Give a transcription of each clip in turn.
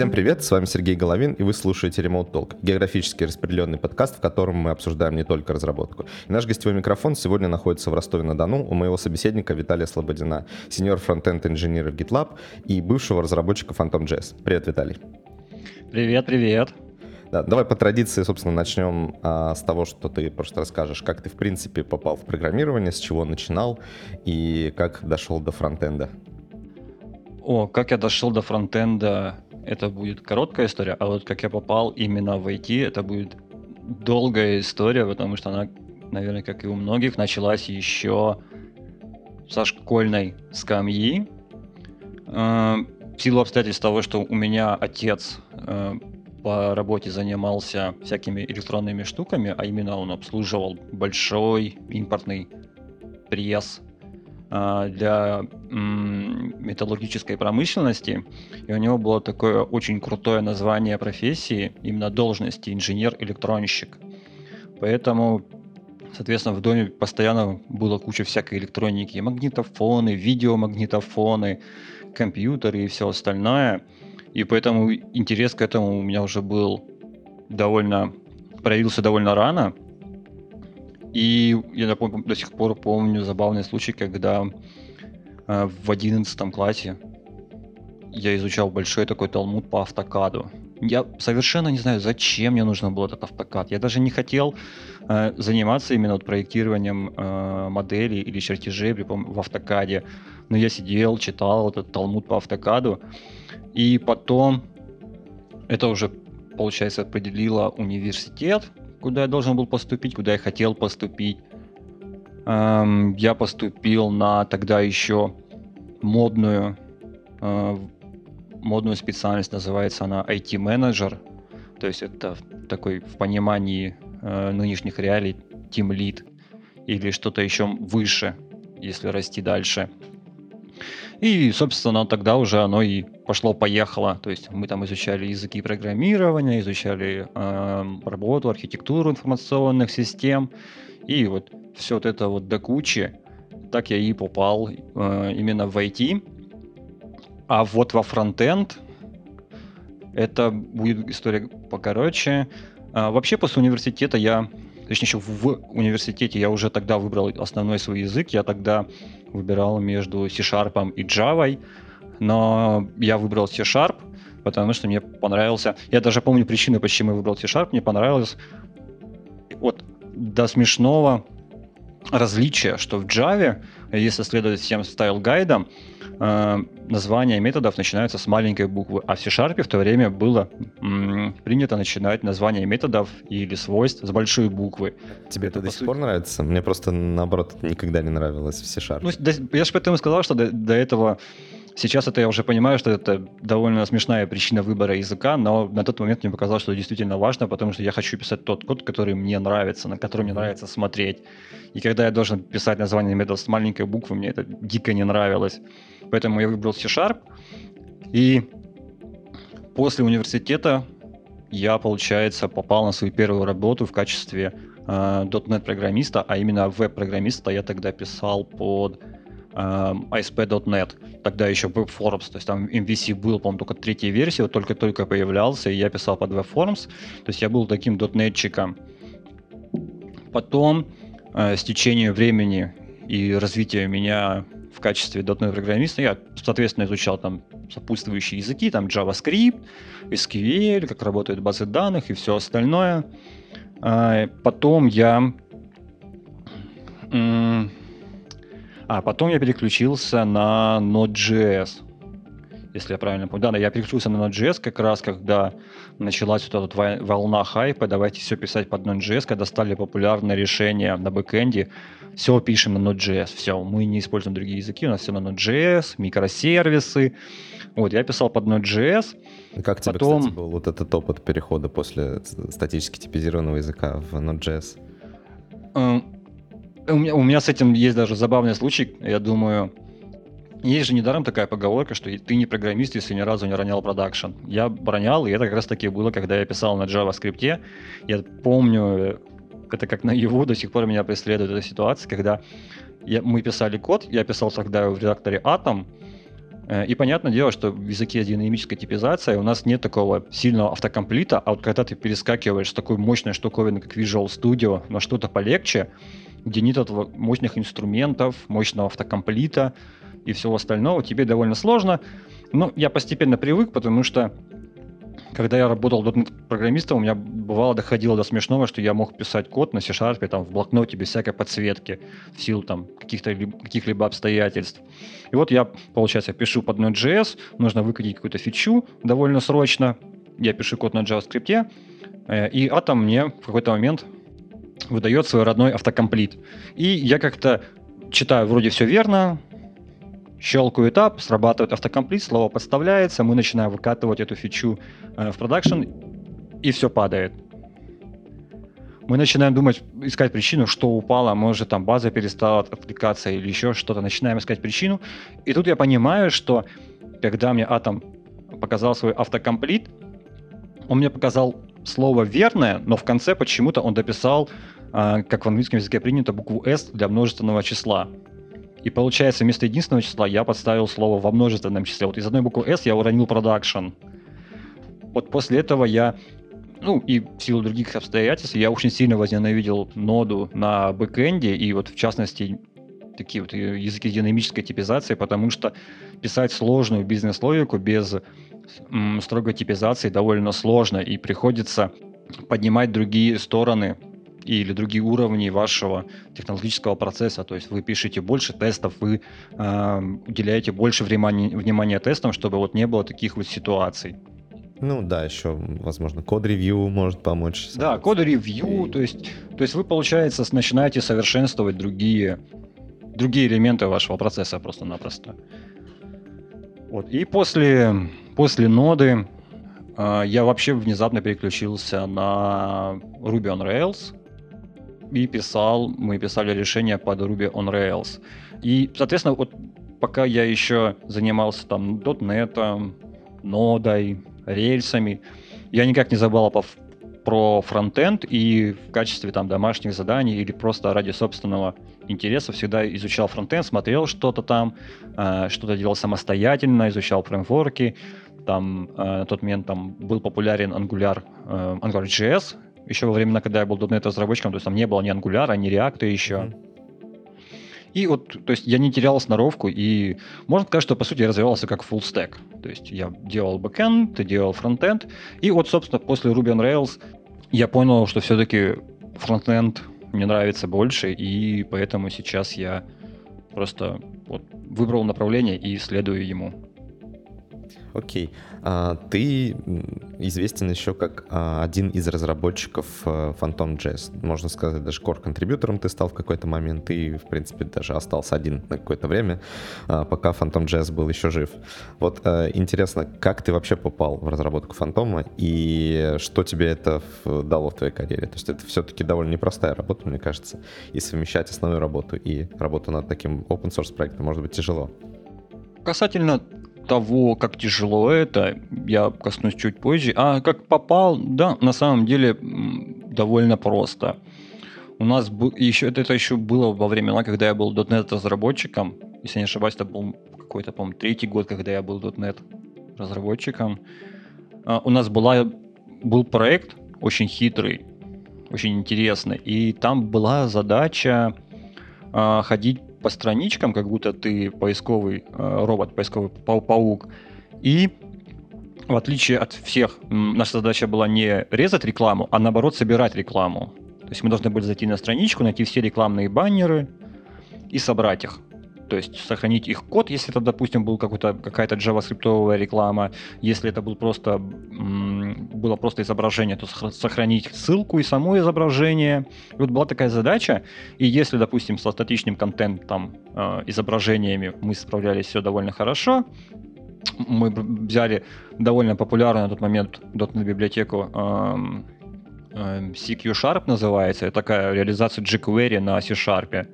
Всем привет, с вами Сергей Головин, и вы слушаете Remote Talk, географически распределенный подкаст, в котором мы обсуждаем не только разработку. И наш гостевой микрофон сегодня находится в Ростове-на-Дону у моего собеседника Виталия Слободина, сеньор фронтенд инженера в GitLab и бывшего разработчика Phantom.js. Привет, Виталий. Привет, привет. Да, давай по традиции, собственно, начнем а, с того, что ты просто расскажешь, как ты, в принципе, попал в программирование, с чего начинал и как дошел до фронтенда. О, как я дошел до фронтенда, это будет короткая история, а вот как я попал именно в IT, это будет долгая история, потому что она, наверное, как и у многих, началась еще со школьной скамьи. Э, в силу обстоятельств того, что у меня отец э, по работе занимался всякими электронными штуками, а именно он обслуживал большой импортный пресс для металлургической промышленности, и у него было такое очень крутое название профессии, именно должности инженер-электронщик. Поэтому, соответственно, в доме постоянно было куча всякой электроники, магнитофоны, видеомагнитофоны, компьютеры и все остальное – и поэтому интерес к этому у меня уже был довольно, проявился довольно рано. И я напомню, до сих пор помню забавный случай, когда э, в одиннадцатом классе я изучал большой такой талмуд по автокаду. Я совершенно не знаю, зачем мне нужно было этот автокад. Я даже не хотел э, заниматься именно вот проектированием э, моделей или чертежей в автокаде. Но я сидел, читал этот талмуд по автокаду. И потом это уже, получается, определило университет, куда я должен был поступить, куда я хотел поступить. Эм, я поступил на тогда еще модную, э, модную специальность, называется она IT-менеджер. То есть это такой в понимании э, нынешних реалий Team Lead или что-то еще выше, если расти дальше. И, собственно, тогда уже оно и пошло-поехало. То есть мы там изучали языки программирования, изучали э, работу, архитектуру информационных систем. И вот все вот это вот до кучи, так я и попал э, именно в IT. А вот во фронтенд это будет история покороче. А, вообще после университета я, точнее еще в университете я уже тогда выбрал основной свой язык. Я тогда выбирал между C-Sharp и Java, но я выбрал C-Sharp, потому что мне понравился... Я даже помню причины, почему я выбрал C-Sharp. Мне понравилось вот до смешного различия, что в Java, если следовать всем style guide ам, э, названия методов начинаются с маленькой буквы, а в C-Sharp в то время было м, принято начинать название методов или свойств с большой буквы. Тебе это, это до сих сути... пор нравится? Мне просто, наоборот, никогда не нравилось в C-Sharp. Ну, я же поэтому сказал, что до, до этого Сейчас это я уже понимаю, что это довольно смешная причина выбора языка, но на тот момент мне показалось, что это действительно важно, потому что я хочу писать тот код, который мне нравится, на который мне нравится смотреть. И когда я должен писать название метода с маленькой буквы, мне это дико не нравилось. Поэтому я выбрал C-Sharp. И после университета я, получается, попал на свою первую работу в качестве э, .NET программиста, а именно веб-программиста я тогда писал под ASP.NET, эм, тогда еще WebForms, то есть там MVC был, по-моему, только третья версия, вот только-только появлялся, и я писал под WebForms, то есть я был таким .NET-чиком. Потом, э, с течением времени и развития меня в качестве .NET программиста, я, соответственно, изучал там сопутствующие языки, там JavaScript, SQL, как работают базы данных и все остальное. Э, потом я а потом я переключился на Node.js, если я правильно помню. Да, я переключился на Node.js как раз, когда началась вот эта вот волна хайпа, давайте все писать под Node.js, когда стали популярны решения на бэкэнде, все пишем на Node.js, все, мы не используем другие языки, у нас все на Node.js, микросервисы. Вот, я писал под Node.js. Как тебе, Потом... кстати, был вот этот опыт перехода после статически типизированного языка в Node.js? Эм, у меня, у меня с этим есть даже забавный случай. Я думаю, есть же недаром такая поговорка, что ты не программист, если ни разу не ронял продакшн. Я ронял, и это как раз таки было, когда я писал на JavaScript. Я помню, это как на его до сих пор меня преследует эта ситуация, когда я, мы писали код, я писал тогда в редакторе Atom, Э, и понятное дело, что в языке динамической типизации у нас нет такого сильного автокомплита, а вот когда ты перескакиваешь с такой мощной штуковины, как Visual Studio, на что-то полегче, где нет этого мощных инструментов, мощного автокомплита и всего остального, тебе довольно сложно. Но я постепенно привык, потому что когда я работал программистом, у меня бывало доходило до смешного, что я мог писать код на C-Sharp там, в блокноте без всякой подсветки в силу там, каких-то, каких-либо обстоятельств. И вот я, получается, пишу под Node.js, нужно выкатить какую-то фичу довольно срочно. Я пишу код на JavaScript, э, и Atom мне в какой-то момент выдает свой родной автокомплит. И я как-то читаю вроде все верно, щелкаю этап, срабатывает автокомплит, слово подставляется, мы начинаем выкатывать эту фичу э, в продакшн, и все падает. Мы начинаем думать, искать причину, что упало, может там база перестала отвлекаться или еще что-то. Начинаем искать причину. И тут я понимаю, что когда мне Атом показал свой автокомплит, он мне показал слово верное, но в конце почему-то он дописал, э, как в английском языке принято, букву S для множественного числа. И получается, вместо единственного числа я подставил слово во множественном числе. Вот из одной буквы S я уронил production. Вот после этого я, ну и в силу других обстоятельств, я очень сильно возненавидел ноду на бэкэнде, и вот в частности такие вот языки динамической типизации, потому что писать сложную бизнес-логику без м, строгой типизации довольно сложно, и приходится поднимать другие стороны или другие уровни вашего технологического процесса. То есть вы пишете больше тестов, вы э, уделяете больше внимания, внимания тестам, чтобы вот не было таких вот ситуаций. Ну да, еще, возможно, код-ревью может помочь. Да, код-ревью, и... то есть, то есть вы, получается, начинаете совершенствовать другие, другие элементы вашего процесса просто-напросто. Вот. И после, после ноды э, я вообще внезапно переключился на Ruby on Rails и писал, мы писали решение под Ruby on Rails. И, соответственно, вот пока я еще занимался там .NET, нодой, рельсами, я никак не забыл по, про фронтенд и в качестве там домашних заданий или просто ради собственного интереса всегда изучал фронтенд, смотрел что-то там, э, что-то делал самостоятельно, изучал фреймворки. Там э, на тот момент там был популярен Angular, э, AngularJS, еще во времена, когда я был .NET разработчиком, то есть там не было ни Angular, ни React еще. Mm-hmm. И вот, то есть я не терял сноровку, и можно сказать, что, по сути, я развивался как full stack. То есть я делал backend, делал фронтенд, и вот, собственно, после Ruby on Rails я понял, что все-таки фронтенд мне нравится больше, и поэтому сейчас я просто вот выбрал направление и следую ему. Окей. А, ты известен еще как а, один из разработчиков а, Phantom JS. Можно сказать, даже core-контрибьютором ты стал в какой-то момент и, в принципе, даже остался один на какое-то время, пока Phantom JS был еще жив. Вот интересно, как ты вообще попал в разработку Фантома и что тебе это дало в твоей карьере? То есть это все-таки довольно непростая работа, мне кажется, и совмещать основную работу и работу над таким open source проектом может быть тяжело. Касательно того, как тяжело это, я коснусь чуть позже. А как попал, да, на самом деле довольно просто. У нас еще это, это еще было во времена, когда я был .NET разработчиком. Если не ошибаюсь, это был какой-то, по-моему, третий год, когда я был .NET разработчиком. А, у нас была, был проект очень хитрый, очень интересный. И там была задача а, ходить по страничкам, как будто ты поисковый э, робот, поисковый пау паук. И в отличие от всех, наша задача была не резать рекламу, а наоборот собирать рекламу. То есть мы должны были зайти на страничку, найти все рекламные баннеры и собрать их то есть сохранить их код, если это, допустим, был какая-то JavaScript реклама, если это был просто, было просто изображение, то сохранить ссылку и само изображение. И вот была такая задача, и если, допустим, со статичным контентом, э, изображениями мы справлялись все довольно хорошо, мы взяли довольно популярную на тот момент .NET библиотеку эм, эм, CQ Sharp называется, это такая реализация jQuery на C-Sharp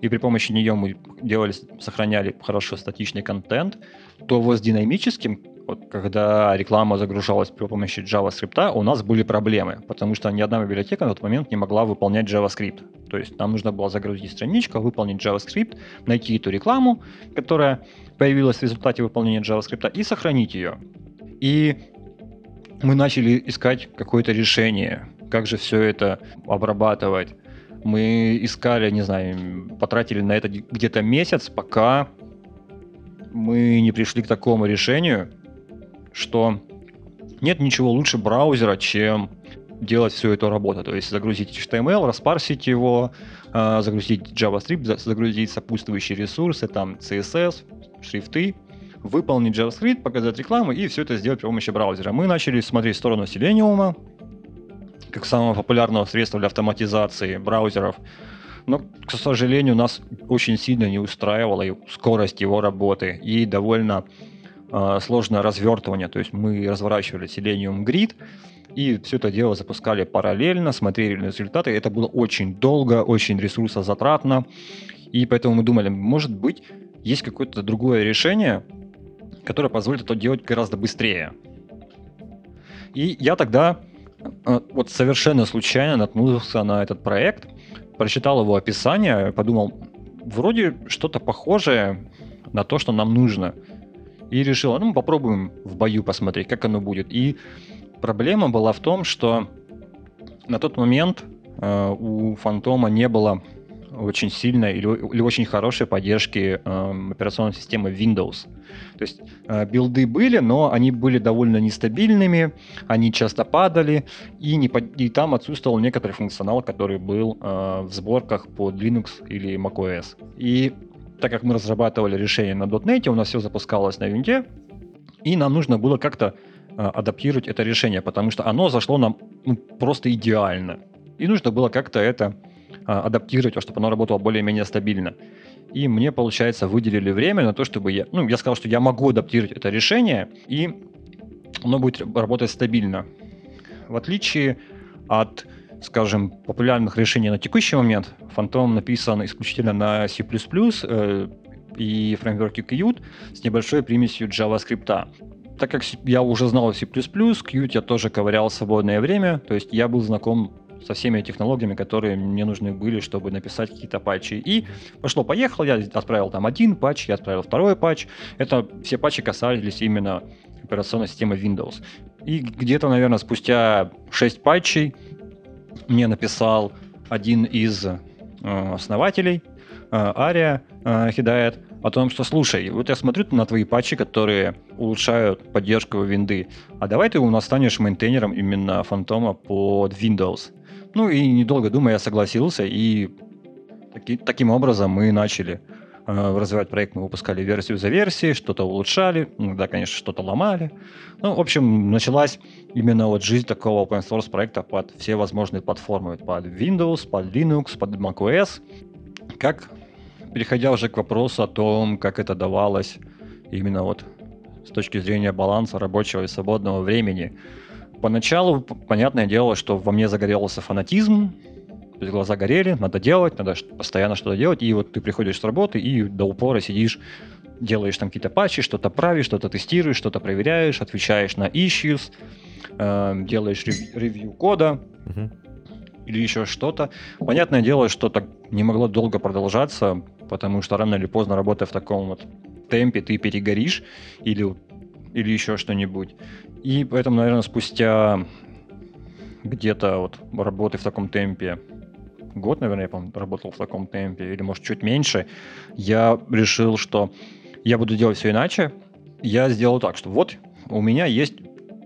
и при помощи нее мы делали, сохраняли хорошо статичный контент, то вот с динамическим вот когда реклама загружалась при помощи JavaScript, у нас были проблемы, потому что ни одна библиотека на тот момент не могла выполнять JavaScript. То есть нам нужно было загрузить страничку, выполнить JavaScript, найти эту рекламу, которая появилась в результате выполнения JavaScript, и сохранить ее. И мы начали искать какое-то решение, как же все это обрабатывать. Мы искали, не знаю, потратили на это где-то месяц, пока мы не пришли к такому решению, что нет ничего лучше браузера, чем делать всю эту работу. То есть загрузить HTML, распарсить его, а, загрузить JavaScript, загрузить сопутствующие ресурсы, там CSS, шрифты, выполнить JavaScript, показать рекламу и все это сделать при помощи браузера. Мы начали смотреть в сторону Selenium, как самого популярного средства для автоматизации браузеров. Но, к сожалению, нас очень сильно не устраивала скорость его работы и довольно э, сложное развертывание. То есть мы разворачивали Selenium Grid, и все это дело запускали параллельно, смотрели результаты. Это было очень долго, очень ресурсозатратно. И поэтому мы думали, может быть, есть какое-то другое решение, которое позволит это делать гораздо быстрее. И я тогда э, вот совершенно случайно наткнулся на этот проект, прочитал его описание, подумал, вроде что-то похожее на то, что нам нужно. И решил, ну, попробуем в бою посмотреть, как оно будет. И проблема была в том, что на тот момент э, у Фантома не было очень сильной или, или очень хорошей поддержки э, операционной системы Windows. То есть э, билды были, но они были довольно нестабильными, они часто падали, и, не под... и там отсутствовал некоторый функционал, который был э, в сборках под Linux или macOS. И так как мы разрабатывали решение на .NET, у нас все запускалось на винде, и нам нужно было как-то э, адаптировать это решение, потому что оно зашло нам ну, просто идеально. И нужно было как-то это а, адаптировать, чтобы оно работало более-менее стабильно. И мне, получается, выделили время на то, чтобы я... Ну, я сказал, что я могу адаптировать это решение, и оно будет работать стабильно. В отличие от, скажем, популярных решений на текущий момент, Phantom написан исключительно на C++ э, и фреймворке Qt с небольшой примесью JavaScript. Так как я уже знал C++, Qt я тоже ковырял в свободное время, то есть я был знаком со всеми технологиями, которые мне нужны были, чтобы написать какие-то патчи. И пошло-поехало, я отправил там один патч, я отправил второй патч. Это все патчи касались именно операционной системы Windows. И где-то, наверное, спустя 6 патчей мне написал один из э, основателей, э, Ария э, Хидает, о том, что, слушай, вот я смотрю на твои патчи, которые улучшают поддержку винды, а давай ты у нас станешь мейнтейнером именно фантома под Windows. Ну и недолго думая, я согласился, и таки, таким образом мы начали э, развивать проект. Мы выпускали версию за версией, что-то улучшали, иногда, конечно, что-то ломали. Ну, в общем, началась именно вот жизнь такого open source проекта под все возможные платформы, под Windows, под Linux, под macOS. Как, переходя уже к вопросу о том, как это давалось именно вот с точки зрения баланса рабочего и свободного времени, Поначалу, понятное дело, что во мне загорелся фанатизм, то есть глаза горели, надо делать, надо постоянно что-то делать, и вот ты приходишь с работы и до упора сидишь, делаешь там какие-то патчи, что-то правишь, что-то тестируешь, что-то проверяешь, отвечаешь на issues, э, делаешь ревью кода uh-huh. или еще что-то. Понятное дело, что так не могло долго продолжаться, потому что рано или поздно, работая в таком вот темпе, ты перегоришь или, или еще что-нибудь. И поэтому, наверное, спустя где-то вот работы в таком темпе, год, наверное, я, по работал в таком темпе, или, может, чуть меньше, я решил, что я буду делать все иначе. Я сделал так, что вот у меня есть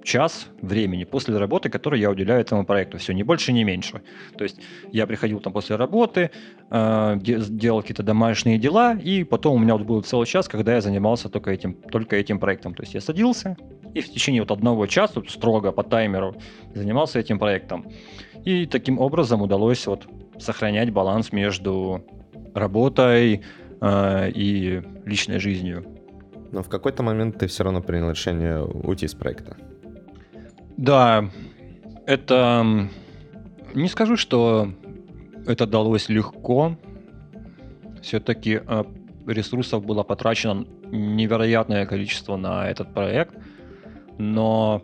час времени после работы, который я уделяю этому проекту. Все, ни больше, ни меньше. То есть я приходил там после работы, э, делал какие-то домашние дела, и потом у меня вот был целый час, когда я занимался только этим, только этим проектом. То есть я садился и в течение вот одного часа, строго по таймеру, занимался этим проектом. И таким образом удалось вот сохранять баланс между работой э, и личной жизнью. Но в какой-то момент ты все равно принял решение уйти с проекта. Да, это... Не скажу, что это далось легко. Все-таки э, ресурсов было потрачено невероятное количество на этот проект. но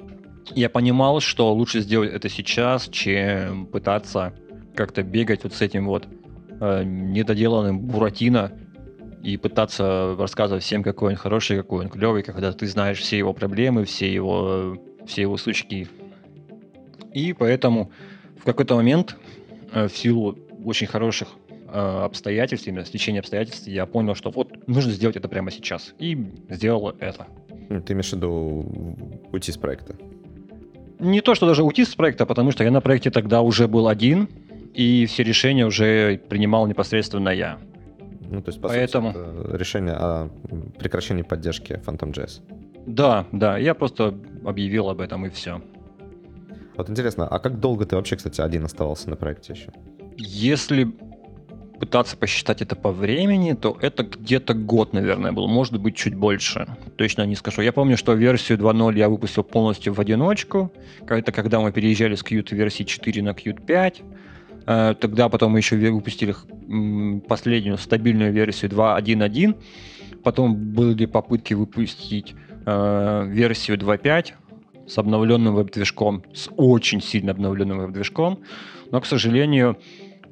я понимал, что лучше сделать это сейчас, чем пытаться как-то бегать вот с этим вот э, недоделанным Буратино и пытаться рассказывать всем, какой он хороший, какой он клевый, когда ты знаешь все его проблемы, все его, все его сучки. И поэтому в какой-то момент, э, в силу очень хороших э, обстоятельств, именно стечения обстоятельств, я понял, что вот нужно сделать это прямо сейчас. И сделал это. Ты имеешь в виду уйти с проекта? Не то, что даже уйти с проекта, потому что я на проекте тогда уже был один, и все решения уже принимал непосредственно я. Ну, то есть, по Поэтому... сути, решение о прекращении поддержки Phantom.js. Да, да, я просто объявил об этом и все. Вот интересно, а как долго ты вообще, кстати, один оставался на проекте еще? Если пытаться посчитать это по времени, то это где-то год, наверное, был, может быть, чуть больше. Точно не скажу. Я помню, что версию 2.0 я выпустил полностью в одиночку. Это когда мы переезжали с Qt версии 4 на Qt 5. Э, тогда потом мы еще выпустили последнюю стабильную версию 2.1.1. Потом были попытки выпустить э, версию 2.5 с обновленным веб-движком, с очень сильно обновленным веб-движком. Но, к сожалению,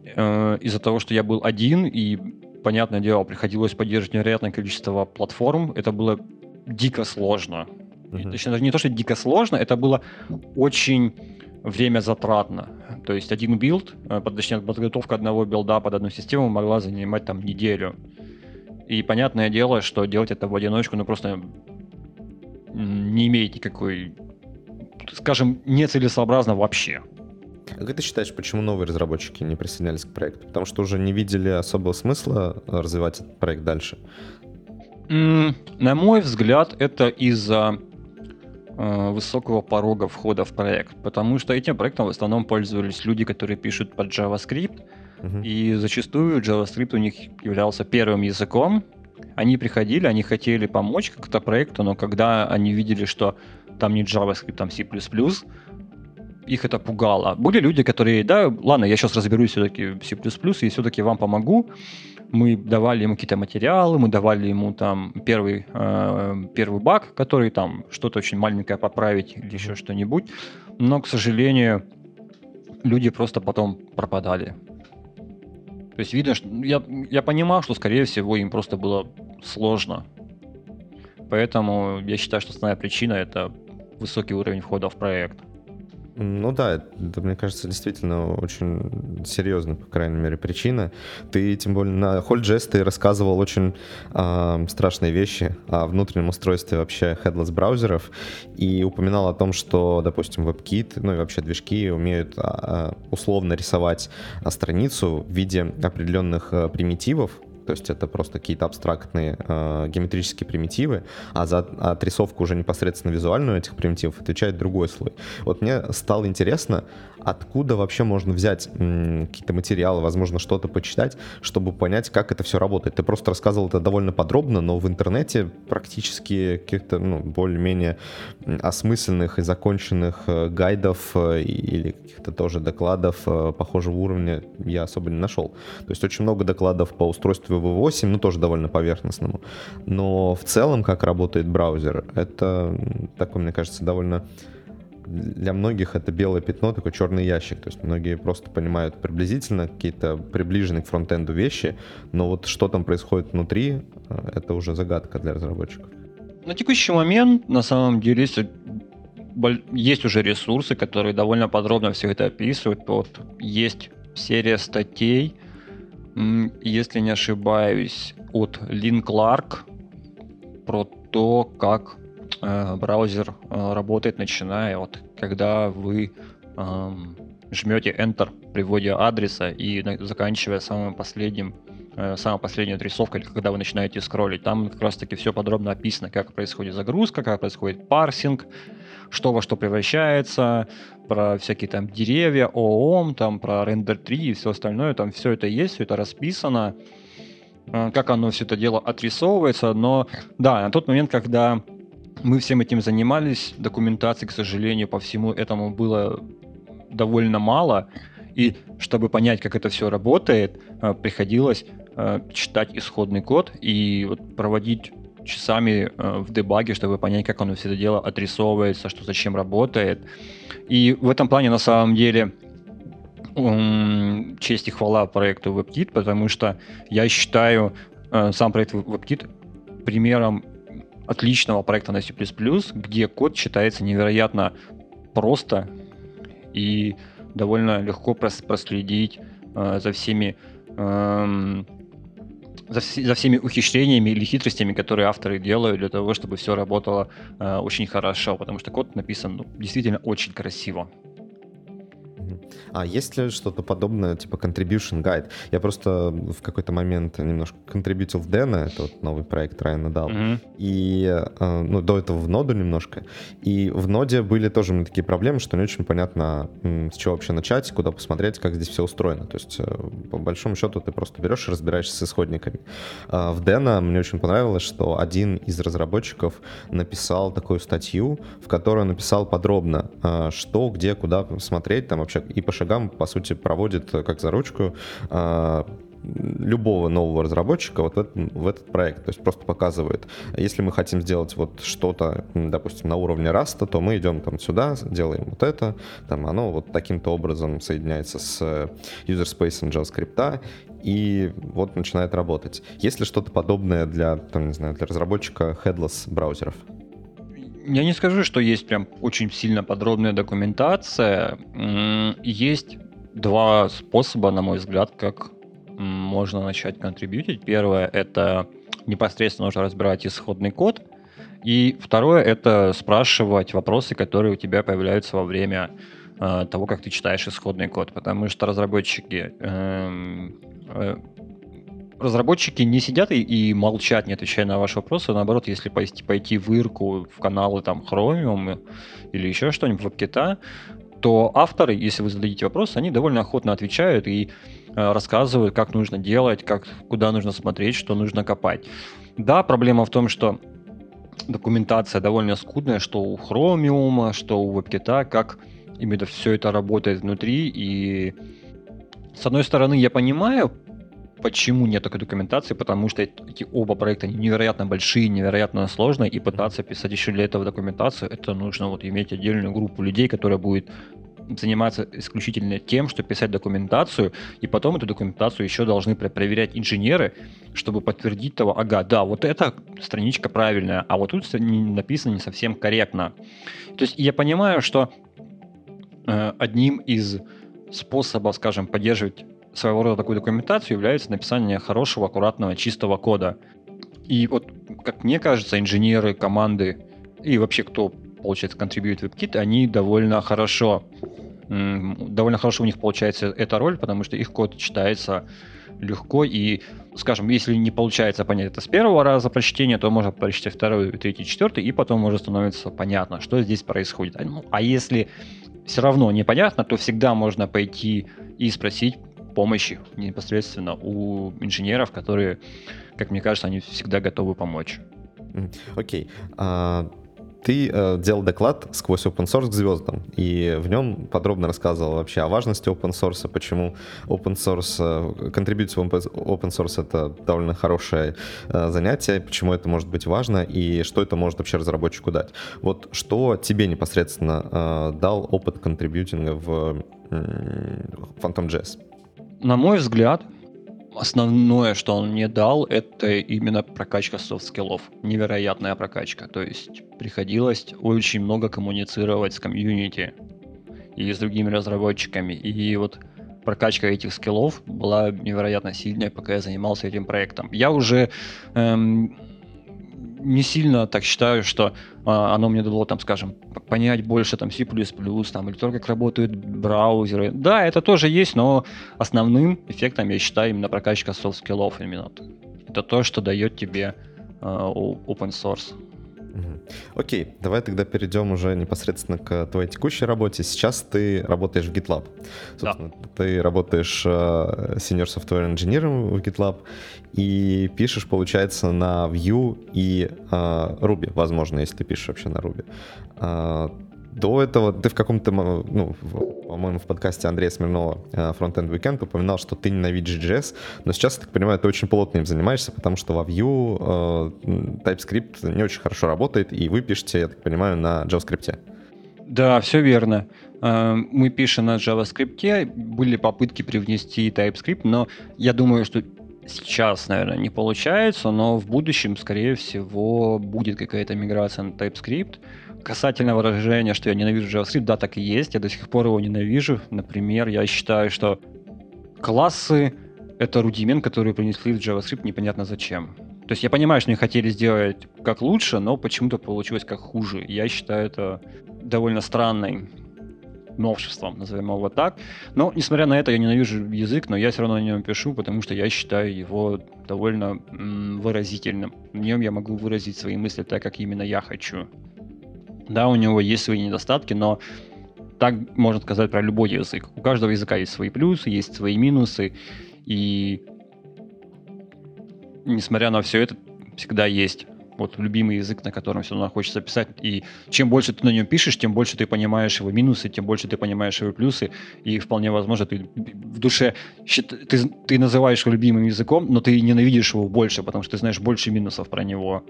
э, из-за того, что я был один, и, понятное дело, приходилось поддерживать невероятное количество платформ, это было дико сложно. Mm-hmm. Точнее, даже не то, что дико сложно, это было очень время затратно. То есть один билд, э, точнее подготовка одного билда под одну систему могла занимать там неделю. И понятное дело, что делать это в одиночку, ну просто не имеет никакой, скажем, нецелесообразно вообще. А как ты считаешь, почему новые разработчики не присоединялись к проекту? Потому что уже не видели особого смысла развивать этот проект дальше? На мой взгляд, это из-за высокого порога входа в проект, потому что этим проектом в основном пользовались люди, которые пишут под JavaScript, uh-huh. и зачастую JavaScript у них являлся первым языком. Они приходили, они хотели помочь как-то проекту, но когда они видели, что там не JavaScript, там C++, их это пугало. Были люди, которые, да, ладно, я сейчас разберусь все-таки в C++, и все-таки вам помогу, мы давали ему какие-то материалы, мы давали ему там первый, э, первый баг, который там что-то очень маленькое поправить или еще что-нибудь. Но, к сожалению, люди просто потом пропадали. То есть видно, что я, я понимал, что, скорее всего, им просто было сложно. Поэтому я считаю, что основная причина это высокий уровень входа в проект. Ну да, это, мне кажется, действительно очень серьезная, по крайней мере, причина. Ты, тем более, на HoldJS ты рассказывал очень э, страшные вещи о внутреннем устройстве вообще headless браузеров и упоминал о том, что, допустим, WebKit, ну и вообще движки умеют э, условно рисовать страницу в виде определенных примитивов, то есть это просто какие-то абстрактные э, геометрические примитивы, а за отрисовку уже непосредственно визуальную этих примитивов отвечает другой слой. Вот мне стало интересно, откуда вообще можно взять м, какие-то материалы, возможно, что-то почитать, чтобы понять, как это все работает. Ты просто рассказывал это довольно подробно, но в интернете практически каких-то ну, более-менее осмысленных и законченных э, гайдов э, или каких-то тоже докладов э, похожего уровня я особо не нашел. То есть очень много докладов по устройству V8, ну тоже довольно поверхностному. Но в целом, как работает браузер, это такой, мне кажется, довольно для многих это белое пятно, такой черный ящик. То есть многие просто понимают приблизительно какие-то приближенные к фронтенду вещи, но вот что там происходит внутри, э, это уже загадка для разработчиков. На текущий момент, на самом деле, есть, есть уже ресурсы, которые довольно подробно все это описывают. Вот есть серия статей, если не ошибаюсь, от Лин Кларк про то, как Э, браузер э, работает, начиная от когда вы жмете Enter при вводе адреса и заканчивая самым последним э, самой последней отрисовкой, когда вы начинаете скроллить. Там как раз-таки все подробно описано, как происходит загрузка, как происходит парсинг, что во что превращается, про всякие там деревья, ООМ, там про рендер 3 и все остальное. Там все это есть, все это расписано, как оно все это дело отрисовывается. Но да, на тот момент, когда мы всем этим занимались, документации, к сожалению, по всему этому было довольно мало, и чтобы понять, как это все работает, э, приходилось э, читать исходный код и проводить часами э, в дебаге, чтобы понять, как оно все это дело отрисовывается, что зачем работает. И в этом плане, на самом деле, честь и хвала проекту WebKit, потому что я считаю э, сам проект WebKit примером отличного проекта на C++, где код читается невероятно просто и довольно легко проследить э, за всеми за, за всеми ухищрениями или хитростями, которые авторы делают для того, чтобы все работало э, очень хорошо, потому что код написан ну, действительно очень красиво. А есть ли что-то подобное, типа Contribution Guide? Я просто в какой-то момент немножко контрибьютил в Дэна, это вот новый проект Райана дал, mm-hmm. и, э, ну, до этого в Ноду немножко, и в Ноде были тоже у меня такие проблемы, что не очень понятно, с чего вообще начать, куда посмотреть, как здесь все устроено. То есть, э, по большому счету, ты просто берешь и разбираешься с исходниками. А в Дэна мне очень понравилось, что один из разработчиков написал такую статью, в которой он написал подробно, э, что, где, куда смотреть, там вообще и по шагам, по сути, проводит э, как за ручку а, любого нового разработчика вот в этот, в этот проект. То есть просто показывает, если мы хотим сделать вот что-то, допустим, на уровне раста, то мы идем там сюда, делаем вот это, там оно вот таким-то образом соединяется с э, user space JavaScript, и вот начинает работать. Есть ли что-то подобное для, там, не знаю, для разработчика headless браузеров? Я не скажу, что есть прям очень сильно подробная документация. Есть два способа, на мой взгляд, как можно начать контрибьютить. Первое — это непосредственно нужно разбирать исходный код. И второе — это спрашивать вопросы, которые у тебя появляются во время э, того, как ты читаешь исходный код. Потому что разработчики э, э, разработчики не сидят и, и молчат, не отвечая на ваши вопросы. Наоборот, если пойти, пойти в Ирку, в каналы там Chromium или еще что-нибудь, WebKit, то авторы, если вы зададите вопрос, они довольно охотно отвечают и э, рассказывают, как нужно делать, как, куда нужно смотреть, что нужно копать. Да, проблема в том, что документация довольно скудная, что у Chromium, что у WebKit, как именно все это работает внутри. И с одной стороны, я понимаю, Почему нет такой документации? Потому что эти оба проекта невероятно большие, невероятно сложные, и пытаться писать еще для этого документацию, это нужно вот иметь отдельную группу людей, которая будет заниматься исключительно тем, что писать документацию, и потом эту документацию еще должны проверять инженеры, чтобы подтвердить того, ага, да, вот эта страничка правильная, а вот тут написано не совсем корректно. То есть я понимаю, что э, одним из способов, скажем, поддерживать своего рода такую документацию является написание хорошего, аккуратного, чистого кода. И вот, как мне кажется, инженеры, команды и вообще кто, получается, контрибьют WebKit, они довольно хорошо, довольно хорошо у них получается эта роль, потому что их код читается легко и, скажем, если не получается понять это с первого раза прочтения, то можно прочитать второй, третий, четвертый, и потом уже становится понятно, что здесь происходит. Ну, а если все равно непонятно, то всегда можно пойти и спросить помощи непосредственно у инженеров, которые, как мне кажется, они всегда готовы помочь. Окей. Okay. А, ты uh, делал доклад сквозь open source к звездам, и в нем подробно рассказывал вообще о важности open source, почему open source, uh, контрибьюция open source это довольно хорошее uh, занятие, почему это может быть важно, и что это может вообще разработчику дать. Вот что тебе непосредственно uh, дал опыт контрибьютинга в uh, Phantom.js? На мой взгляд, основное, что он мне дал, это именно прокачка софт-скиллов. Невероятная прокачка. То есть приходилось очень много коммуницировать с комьюнити и с другими разработчиками. И вот прокачка этих скиллов была невероятно сильная, пока я занимался этим проектом. Я уже эм, не сильно так считаю, что а, оно мне дало, там, скажем, понять больше там C++, там, или то, как работают браузеры. Да, это тоже есть, но основным эффектом я считаю именно прокачка софт-скиллов именно. Это то, что дает тебе а, open source. Окей, давай тогда перейдем уже непосредственно к твоей текущей работе. Сейчас ты работаешь в GitLab. Собственно, да. Ты работаешь э, Senior Software Engineer в GitLab и пишешь, получается, на Vue и э, Ruby, возможно, если ты пишешь вообще на Ruby. До этого ты в каком-то, ну, по-моему, в подкасте Андрея Смирнова Frontend Weekend упоминал, что ты ненавидишь JS, но сейчас, я так понимаю, ты очень плотно им занимаешься, потому что во Vue э, TypeScript не очень хорошо работает, и вы пишете, я так понимаю, на JavaScript. Да, все верно. Э, мы пишем на JavaScript, были попытки привнести TypeScript, но я думаю, что сейчас, наверное, не получается, но в будущем, скорее всего, будет какая-то миграция на TypeScript. Касательно выражения, что я ненавижу JavaScript, да, так и есть, я до сих пор его ненавижу. Например, я считаю, что классы — это рудимент, который принесли в JavaScript непонятно зачем. То есть я понимаю, что они хотели сделать как лучше, но почему-то получилось как хуже. Я считаю это довольно странной новшеством, назовем его так. Но, несмотря на это, я ненавижу язык, но я все равно на нем пишу, потому что я считаю его довольно м, выразительным. В нем я могу выразить свои мысли так, как именно я хочу. Да, у него есть свои недостатки, но так можно сказать про любой язык. У каждого языка есть свои плюсы, есть свои минусы, и несмотря на все это, всегда есть вот любимый язык, на котором все равно хочется писать. И чем больше ты на нем пишешь, тем больше ты понимаешь его минусы, тем больше ты понимаешь его плюсы. И вполне возможно, ты в душе ты, ты называешь его любимым языком, но ты ненавидишь его больше, потому что ты знаешь больше минусов про него.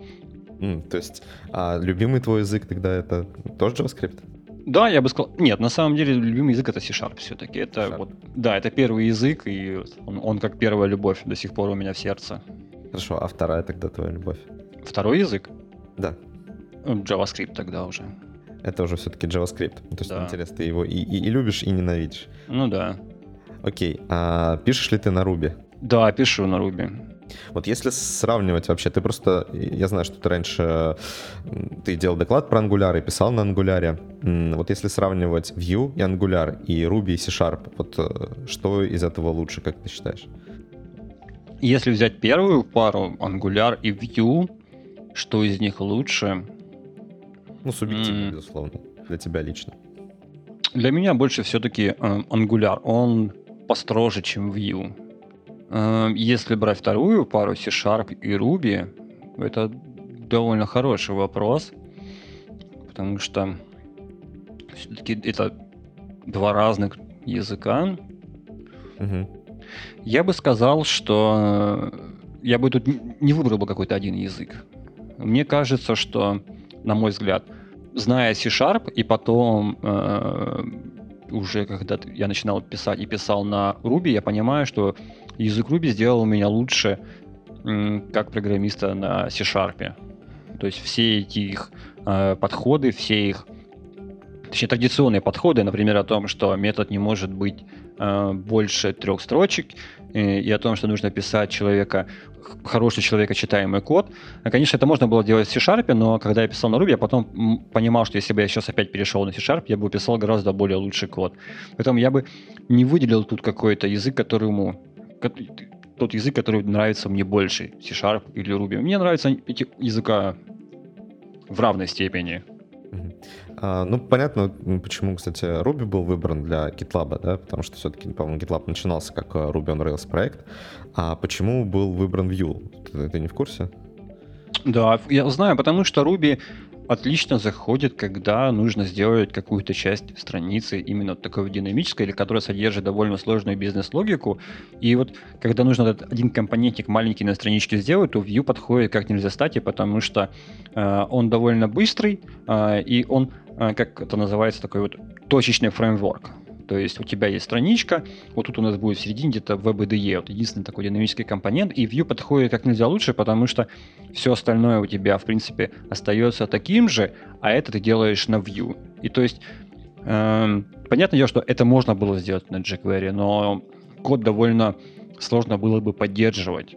Mm, то есть, а любимый твой язык тогда это тоже JavaScript? Да, я бы сказал. Нет, на самом деле любимый язык это C-Sharp все-таки. Это C-Sharp. вот, да, это первый язык, и он, он как первая любовь до сих пор у меня в сердце. Хорошо, а вторая тогда твоя любовь? Второй язык? Да. Ну, JavaScript тогда уже. Это уже все-таки JavaScript. То есть, да. интересно, ты его и, и, и любишь, и ненавидишь. Ну да. Окей. А пишешь ли ты на Ruby? Да, пишу на Ruby. Вот если сравнивать вообще, ты просто, я знаю, что ты раньше, ты делал доклад про Angular и писал на Angular. Вот если сравнивать Vue и Angular, и Ruby и C-Sharp, вот э, что из этого лучше, как ты считаешь? Если взять первую пару, Angular и Vue, что из них лучше? Ну, субъективно, mm. безусловно, для тебя лично. Для меня больше все-таки э, Angular. Он построже, чем Vue. Э, если брать вторую пару C-Sharp и Ruby, это довольно хороший вопрос, потому что все-таки это два разных языка. Угу. Я бы сказал, что э, я бы тут не выбрал бы какой-то один язык. Мне кажется, что, на мой взгляд, зная C-Sharp и потом э, уже когда я начинал писать и писал на Ruby, я понимаю, что язык Ruby сделал меня лучше как программиста на C-Sharp. То есть все эти их э, подходы, все их точнее, традиционные подходы, например, о том, что метод не может быть э, больше трех строчек, э, и о том, что нужно писать человека, хороший человека читаемый код. Э, конечно, это можно было делать в C-Sharp, но когда я писал на Ruby, я потом понимал, что если бы я сейчас опять перешел на C-Sharp, я бы писал гораздо более лучший код. Поэтому я бы не выделил тут какой-то язык, которому тот язык, который нравится мне больше, C-Sharp или Ruby. Мне нравятся эти языка в равной степени. А, ну, понятно, почему, кстати, Ruby был выбран для GitLab, да, потому что все-таки, по-моему, GitLab начинался как э, Ruby on Rails проект. А почему был выбран Vue? Ты, ты не в курсе? Да, я знаю, потому что Ruby отлично заходит, когда нужно сделать какую-то часть страницы именно такой динамической, или которая содержит довольно сложную бизнес-логику. И вот когда нужно этот один компонентик маленький на страничке сделать, то Vue подходит как нельзя стати, потому что э, он довольно быстрый, э, и он, э, как это называется, такой вот точечный фреймворк. То есть у тебя есть страничка, вот тут у нас будет в середине где-то VBDE, вот единственный такой динамический компонент, и Vue подходит как нельзя лучше, потому что все остальное у тебя, в принципе, остается таким же, а это ты делаешь на Vue. И то есть, эм, понятное дело, что это можно было сделать на jQuery, но код довольно сложно было бы поддерживать.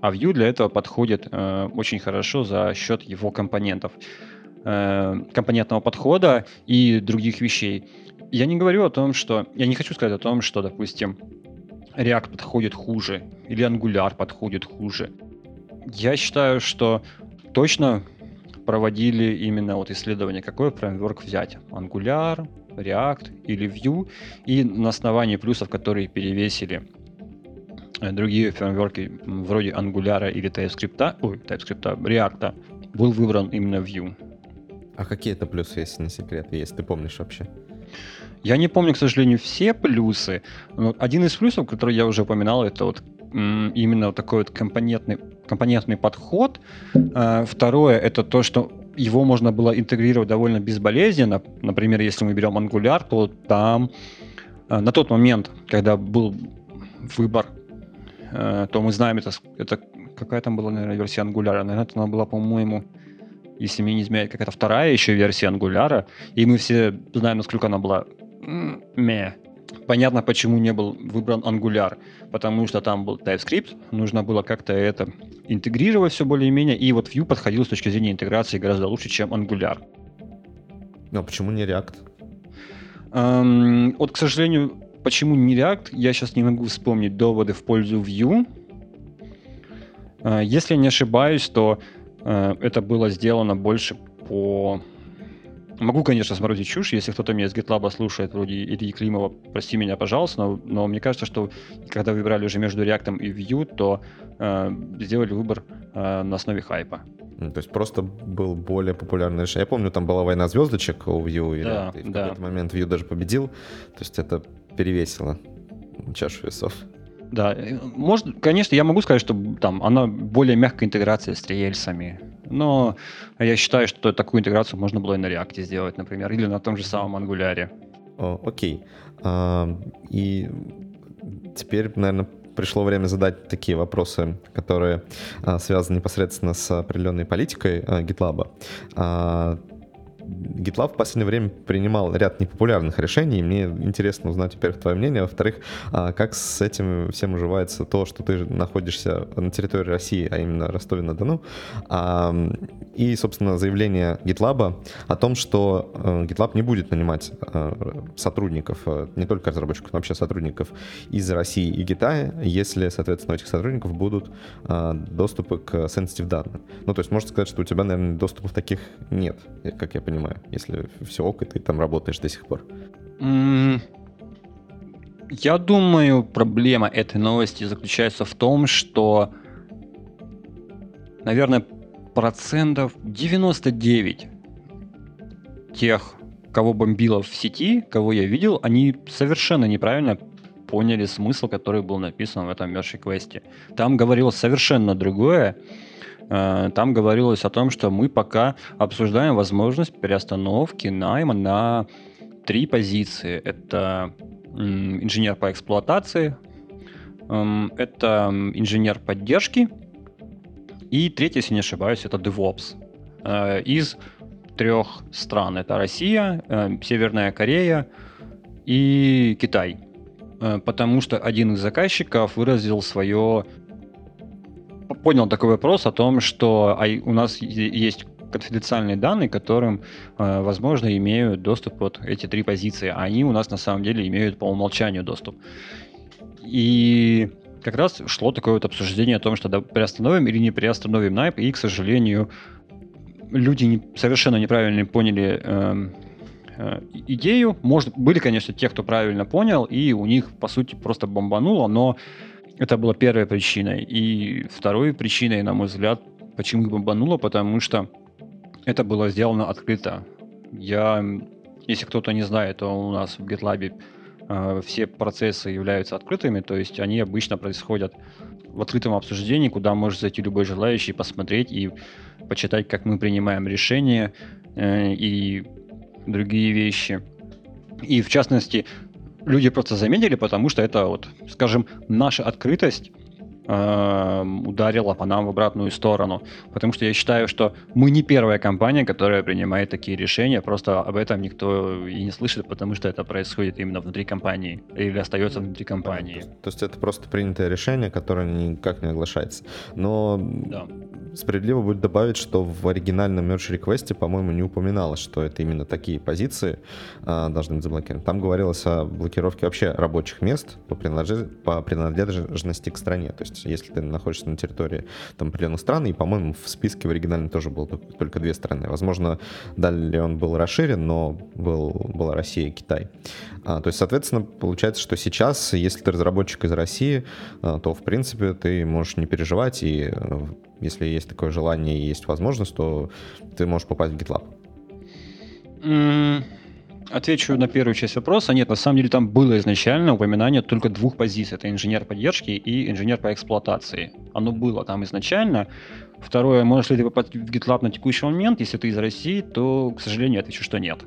А Vue для этого подходит э, очень хорошо за счет его компонентов э, компонентного подхода и других вещей. Я не говорю о том, что... Я не хочу сказать о том, что, допустим, React подходит хуже или Angular подходит хуже. Я считаю, что точно проводили именно вот исследование, какой фреймворк взять. Angular, React или Vue. И на основании плюсов, которые перевесили э, другие фреймворки вроде Angular или TypeScript, ой, TypeScript, React, был выбран именно Vue. А какие это плюсы, если не секрет, есть? Ты помнишь вообще? Я не помню, к сожалению, все плюсы. Но один из плюсов, который я уже упоминал, это вот именно такой вот компонентный, компонентный подход. А, второе, это то, что его можно было интегрировать довольно безболезненно. Например, если мы берем Angular, то там а, на тот момент, когда был выбор, а, то мы знаем, это, это какая там была, наверное, версия Angular. Наверное, она была, по-моему, если мне не изменяет, какая-то вторая еще версия Angular. И мы все знаем, насколько она была ме. Понятно, почему не был выбран Angular, потому что там был TypeScript, нужно было как-то это интегрировать все более-менее, и вот Vue подходил с точки зрения интеграции гораздо лучше, чем Angular. Но почему не React? Эм, вот, к сожалению, почему не React, я сейчас не могу вспомнить доводы в пользу Vue. Э, если я не ошибаюсь, то э, это было сделано больше по Могу, конечно, сморозить чушь, если кто-то меня из GitLab слушает, вроде Ильи Климова, прости меня, пожалуйста, но, но мне кажется, что когда выбирали уже между React и Vue, то э, сделали выбор э, на основе хайпа. То есть просто был более популярный решение. Я помню, там была война звездочек у Vue, и, да, и в да. какой-то момент Vue даже победил. То есть это перевесило чашу весов. Да, э, может, конечно, я могу сказать, что там она более мягкая интеграция с рельсами, но я считаю, что такую интеграцию можно было и на React сделать, например, или на том же самом Angular. Окей. А, и теперь, наверное, пришло время задать такие вопросы, которые а, связаны непосредственно с определенной политикой а, GitLab. А, GitLab в последнее время принимал ряд непопулярных решений, мне интересно узнать, во-первых, твое мнение, во-вторых, а, как с этим всем уживается то, что ты находишься на территории России, а именно Ростове-на-Дону, и, собственно, заявление GitLab о том, что э, GitLab не будет нанимать э, сотрудников, э, не только разработчиков, но вообще сотрудников из России и Китая, если, соответственно, у этих сотрудников будут доступы к sensitive данным. Ну, то есть можно сказать, что у тебя, наверное, доступов таких нет, как я понимаю понимаю, если все ок, и ты там работаешь до сих пор. Я думаю, проблема этой новости заключается в том, что, наверное, процентов 99 тех, кого бомбило в сети, кого я видел, они совершенно неправильно поняли смысл, который был написан в этом мерч квесте. Там говорилось совершенно другое, там говорилось о том, что мы пока обсуждаем возможность переостановки найма на три позиции. Это инженер по эксплуатации, эм, это инженер поддержки, и третий, если не ошибаюсь, это DevOps. Э, из трех стран. Это Россия, э, Северная Корея и Китай. Потому что один из заказчиков выразил свое понял такой вопрос о том, что а у нас есть конфиденциальные данные, которым, э, возможно, имеют доступ вот эти три позиции. А они у нас на самом деле имеют по умолчанию доступ. И как раз шло такое вот обсуждение о том, что да, приостановим или не приостановим найп, и, к сожалению, люди не, совершенно неправильно поняли э, э, идею. Может, были, конечно, те, кто правильно понял, и у них, по сути, просто бомбануло, но это была первая причина. И второй причиной, на мой взгляд, почему их бомбануло, потому что это было сделано открыто. Я, если кто-то не знает, то у нас в GitLab э, все процессы являются открытыми, то есть они обычно происходят в открытом обсуждении, куда может зайти любой желающий, посмотреть и почитать, как мы принимаем решения э, и другие вещи. И в частности, люди просто заметили, потому что это вот, скажем, наша открытость э, ударила по нам в обратную сторону. Потому что я считаю, что мы не первая компания, которая принимает такие решения, просто об этом никто и не слышит, потому что это происходит именно внутри компании или остается внутри компании. То есть это просто принятое решение, которое никак не оглашается. Но да справедливо будет добавить, что в оригинальном merge реквесте, по-моему, не упоминалось, что это именно такие позиции а, должны быть заблокированы. Там говорилось о блокировке вообще рабочих мест по, принадлеж... по принадлежности к стране. То есть, если ты находишься на территории там, определенных стран, и, по-моему, в списке в оригинальном тоже было только, две страны. Возможно, далее он был расширен, но был, была Россия и Китай. А, то есть, соответственно, получается, что сейчас, если ты разработчик из России, а, то, в принципе, ты можешь не переживать и если есть такое желание и есть возможность, то ты можешь попасть в GitLab. Отвечу на первую часть вопроса. Нет, на самом деле там было изначально упоминание только двух позиций. Это инженер поддержки и инженер по эксплуатации. Оно было там изначально. Второе, можешь ли ты попасть в GitLab на текущий момент? Если ты из России, то, к сожалению, отвечу, что нет.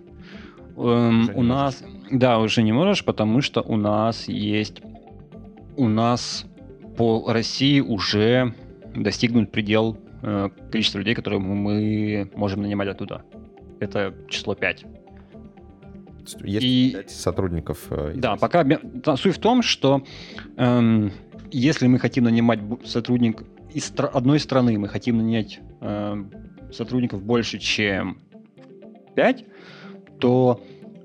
Эм, у нас... Да, уже не можешь, потому что у нас есть... У нас по России уже достигнут предел э, количества людей, которые мы можем нанимать оттуда. Это число 5. Есть и, 5 сотрудников. Э, да, пока суть в том, что эм, если мы хотим нанимать сотрудник из одной страны, мы хотим нанять э, сотрудников больше, чем 5, то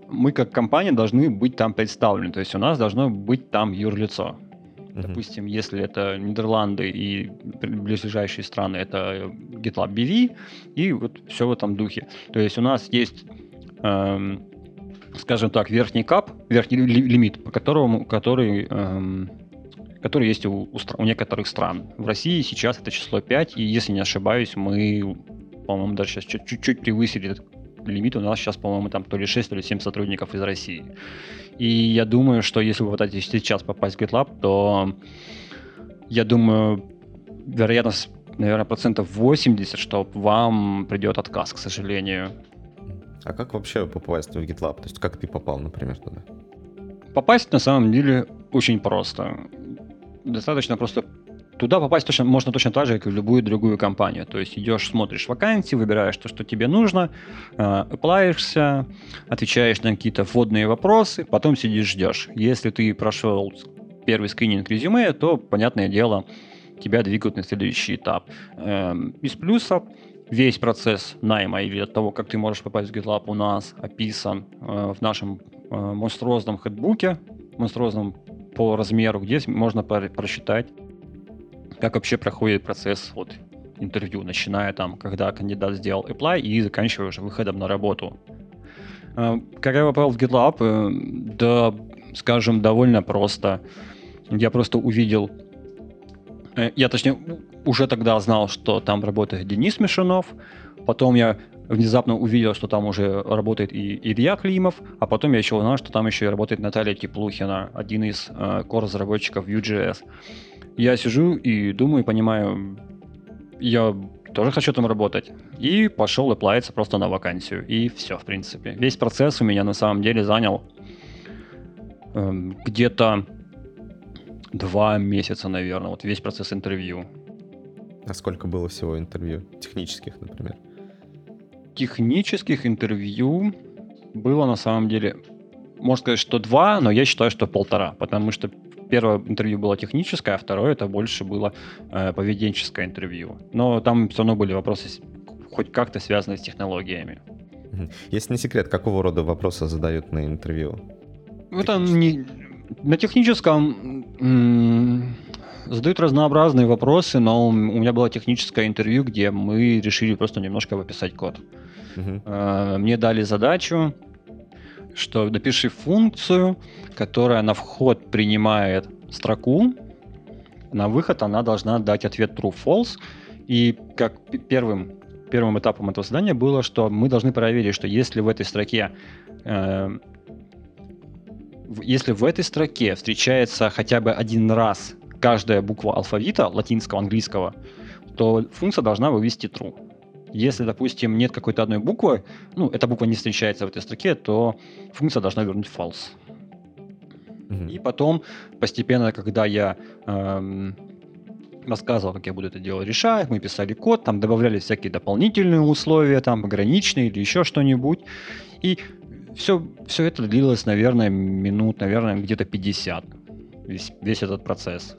мы как компания должны быть там представлены. То есть у нас должно быть там юрлицо. Uh-huh. Допустим, если это Нидерланды и близлежащие страны, это GitLab BV и вот все в этом духе. То есть у нас есть эм, скажем так, верхний кап, верхний лимит, по которому, который, эм, который есть у, у, у некоторых стран. В России сейчас это число 5, и если не ошибаюсь, мы, по-моему, даже сейчас чуть-чуть превысили этот лимит. У нас сейчас, по-моему, там то ли 6, то ли 7 сотрудников из России. И я думаю, что если вы пытаетесь сейчас попасть в GitLab, то я думаю, вероятность, наверное, процентов 80, что вам придет отказ, к сожалению. А как вообще попасть в GitLab? То есть как ты попал, например, туда? Попасть на самом деле очень просто. Достаточно просто Туда попасть точно, можно точно так же, как и в любую другую компанию. То есть идешь, смотришь вакансии, выбираешь то, что тебе нужно, э, отвечаешь на какие-то вводные вопросы, потом сидишь, ждешь. Если ты прошел первый скрининг резюме, то, понятное дело, тебя двигают на следующий этап. Э, из плюсов весь процесс найма или от того, как ты можешь попасть в GitLab у нас описан э, в нашем э, монструозном хедбуке, монструозном по размеру, где можно просчитать, как вообще проходит процесс вот, интервью, начиная там, когда кандидат сделал apply и заканчивая уже выходом на работу. Э, как я попал в GitLab, э, да, скажем, довольно просто. Я просто увидел Э, я, точнее, уже тогда знал, что там работает Денис Мишинов. Потом я внезапно увидел, что там уже работает и Илья Климов, а потом я еще узнал, что там еще и работает Наталья Теплухина, один из э, core-разработчиков Vue.js. Я сижу и думаю, понимаю, я тоже хочу там работать. И пошел и плавиться просто на вакансию. И все, в принципе. Весь процесс у меня на самом деле занял э, где-то два месяца, наверное, вот весь процесс интервью. А сколько было всего интервью? Технических, например? Технических интервью было на самом деле, можно сказать, что два, но я считаю, что полтора, потому что первое интервью было техническое, а второе это больше было э, поведенческое интервью. Но там все равно были вопросы хоть как-то связанные с технологиями. Если не секрет, какого рода вопросы задают на интервью? Это не, на техническом задают разнообразные вопросы, но у меня было техническое интервью, где мы решили просто немножко описать код. Uh-huh. Мне дали задачу, что напиши функцию, которая на вход принимает строку, на выход она должна дать ответ true false. И как первым, первым этапом этого задания было, что мы должны проверить, что если в этой строке э, если в этой строке встречается хотя бы один раз каждая буква алфавита латинского, английского, то функция должна вывести true. Если, допустим, нет какой-то одной буквы, ну, эта буква не встречается в этой строке, то функция должна вернуть false. Mm-hmm. И потом, постепенно, когда я эм, рассказывал, как я буду это дело решать, мы писали код, там добавляли всякие дополнительные условия, там пограничные или еще что-нибудь. И все, все это длилось, наверное, минут, наверное, где-то 50. Весь, весь этот процесс.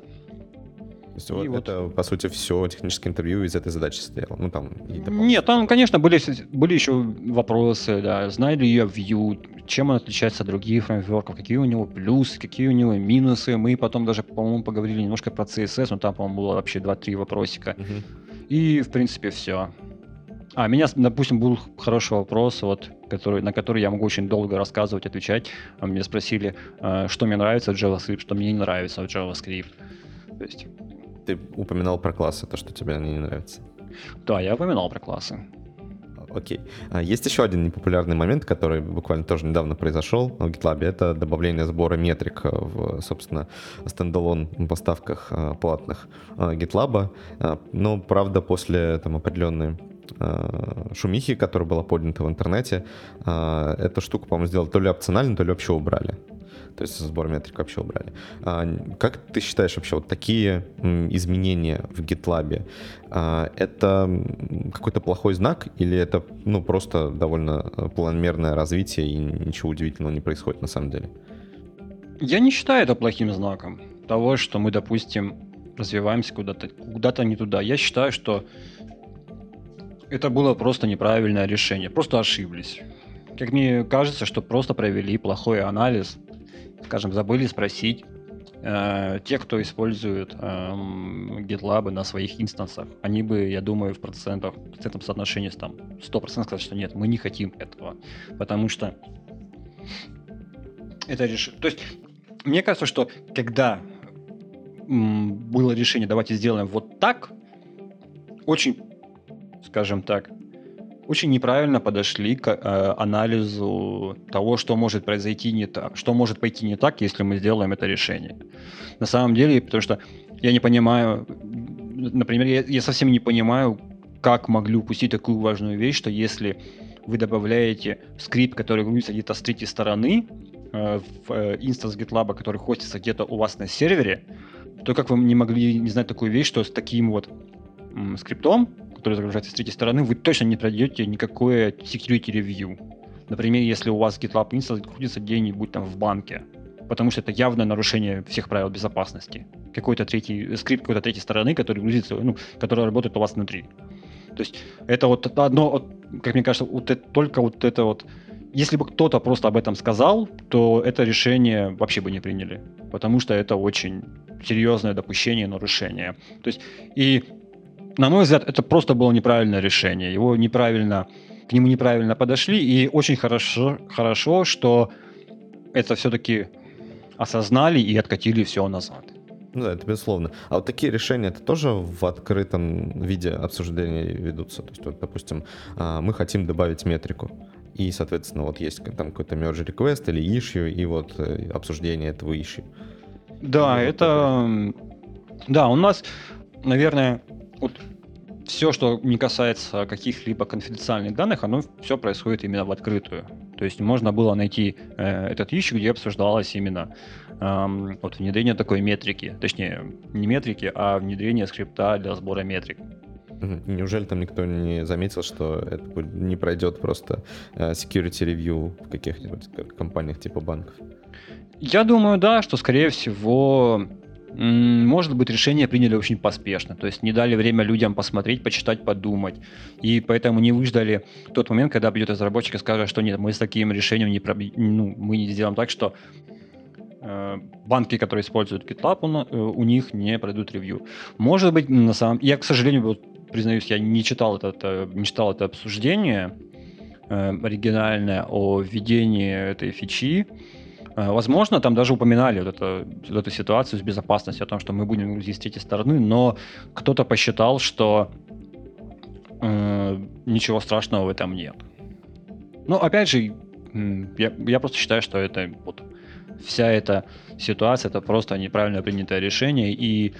Есть вот, вот это, по сути, все техническое интервью из этой задачи состояло. Ну, там, Нет, там, конечно, были, были еще вопросы, да, знали ли я Vue, чем он отличается от других фреймворков, какие у него плюсы, какие у него минусы. Мы потом даже, по-моему, поговорили немножко про CSS, но там, по-моему, было вообще 2-3 вопросика. Угу. И, в принципе, все. А, меня, допустим, был хороший вопрос, вот, который, на который я могу очень долго рассказывать, отвечать. А меня спросили, э, что мне нравится в JavaScript, что мне не нравится в JavaScript. То есть... Ты упоминал про классы, то, что тебе они не нравятся. Да, я упоминал про классы. Окей. А есть еще один непопулярный момент, который буквально тоже недавно произошел в GitLab. Это добавление сбора метрик в, собственно, стендалон поставках а, платных а, GitLab. Но, правда, после там, определенной шумихи, которая была поднята в интернете, эту штуку, по-моему, сделали то ли опционально, то ли вообще убрали то есть сбор метрик вообще убрали. А, как ты считаешь вообще вот такие изменения в GitLab, а, это какой-то плохой знак или это ну просто довольно э, планомерное развитие и ничего удивительного не происходит на самом деле? Я не считаю это плохим знаком того, что мы, допустим, развиваемся куда-то куда не туда. Я считаю, что это было просто неправильное решение, просто ошиблись. Как мне кажется, что просто провели плохой анализ скажем, забыли спросить э, те, кто использует э, GitLab на своих инстансах, они бы, я думаю, в процентах, в процентном соотношении там 100% сказать, что нет, мы не хотим этого, потому что это решение. То есть, мне кажется, что когда было решение, давайте сделаем вот так, очень, скажем так, очень неправильно подошли к э, анализу того, что может произойти не так, что может пойти не так, если мы сделаем это решение. На самом деле, потому что я не понимаю, например, я, я совсем не понимаю, как могли упустить такую важную вещь, что если вы добавляете скрипт, который грузится где-то с третьей стороны, э, в э, instance GitLab, который хостится где-то у вас на сервере, то как вы не могли не знать такую вещь, что с таким вот скриптом который загружается с третьей стороны, вы точно не пройдете никакое security review. Например, если у вас GitLab instance крутится где-нибудь там в банке, потому что это явное нарушение всех правил безопасности. Какой-то третий скрипт какой-то третьей стороны, который грузится, ну, который работает у вас внутри. То есть это вот одно, как мне кажется, вот это, только вот это вот если бы кто-то просто об этом сказал, то это решение вообще бы не приняли, потому что это очень серьезное допущение нарушения. То есть и на мой взгляд, это просто было неправильное решение. Его неправильно, к нему неправильно подошли, и очень хорошо, хорошо что это все-таки осознали и откатили все назад. Ну да, это безусловно. А вот такие решения, это тоже в открытом виде обсуждения ведутся? То есть, вот, допустим, а, мы хотим добавить метрику, и, соответственно, вот есть там какой-то merge request или issue, и вот э, обсуждение этого issue. Да, и это... Да, у нас, наверное, вот все, что не касается каких-либо конфиденциальных данных, оно все происходит именно в открытую. То есть можно было найти э, этот issue, где обсуждалось именно э, вот внедрение такой метрики, точнее не метрики, а внедрение скрипта для сбора метрик. Неужели там никто не заметил, что это не пройдет просто э, security review в каких-нибудь компаниях типа банков? Я думаю, да, что скорее всего может быть, решение приняли очень поспешно, то есть не дали время людям посмотреть, почитать, подумать, и поэтому не выждали тот момент, когда придет разработчик и скажет, что нет, мы с таким решением не проб... ну, мы не сделаем так, что э, банки, которые используют GitLab, у, э, у них не пройдут ревью. Может быть, на самом... Я, к сожалению, вот, признаюсь, я не читал это, это, не читал это обсуждение э, оригинальное о введении этой фичи, Э, возможно, там даже упоминали вот, это, вот эту ситуацию с безопасностью, о том, что мы будем грузить с третьей стороны, но кто-то посчитал, что э, ничего страшного в этом нет. Ну, опять же, я, я просто считаю, что это вот вся эта ситуация это просто неправильно принятое решение, и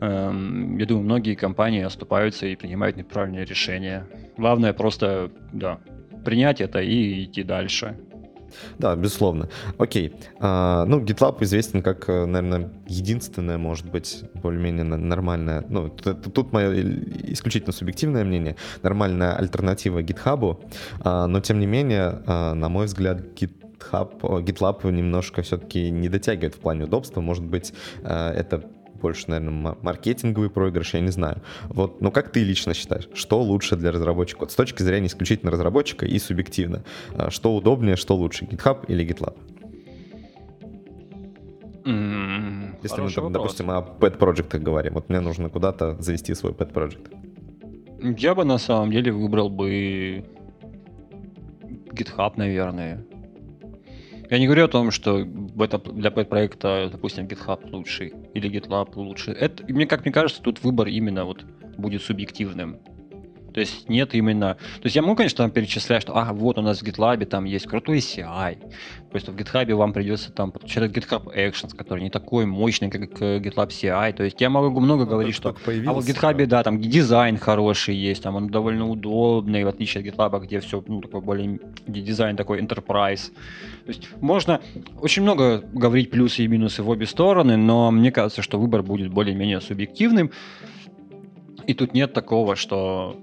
э, я думаю, многие компании оступаются и принимают неправильные решения. Главное просто, да, принять это и идти дальше. Да, безусловно. Окей. А, ну, GitLab известен как, э, наверное, единственное, может быть, более-менее нормальное, ну, тут, тут мое исключительно субъективное мнение, нормальная альтернатива GitHub, а, но, тем не менее, а, на мой взгляд, GitHub, GitLab немножко все-таки не дотягивает в плане удобства. Может быть, а, это больше, наверное, маркетинговый проигрыш, я не знаю. Вот, но как ты лично считаешь, что лучше для разработчика? Вот с точки зрения исключительно разработчика и субъективно. А, что удобнее, что лучше, GitHub или GitLab? Mm, Если мы, там, допустим, о pet проектах говорим, вот мне нужно куда-то завести свой pet project. Я бы на самом деле выбрал бы GitHub, наверное. Я не говорю о том, что это для проекта, допустим, GitHub лучший или GitLab лучше. Это, мне, как мне кажется, тут выбор именно вот будет субъективным. То есть нет именно... То есть я могу, конечно, там перечислять, что, ага, вот у нас в GitLab там есть крутой CI. То есть в GitHub вам придется там подключать GitHub Actions, который не такой мощный, как GitLab CI. То есть я могу много ну, говорить, что... А вот в GitHub, да, там дизайн хороший есть, там он довольно удобный, в отличие от GitLab, где все, ну, такой более... Где дизайн такой enterprise. То есть можно очень много говорить плюсы и минусы в обе стороны, но мне кажется, что выбор будет более-менее субъективным. И тут нет такого, что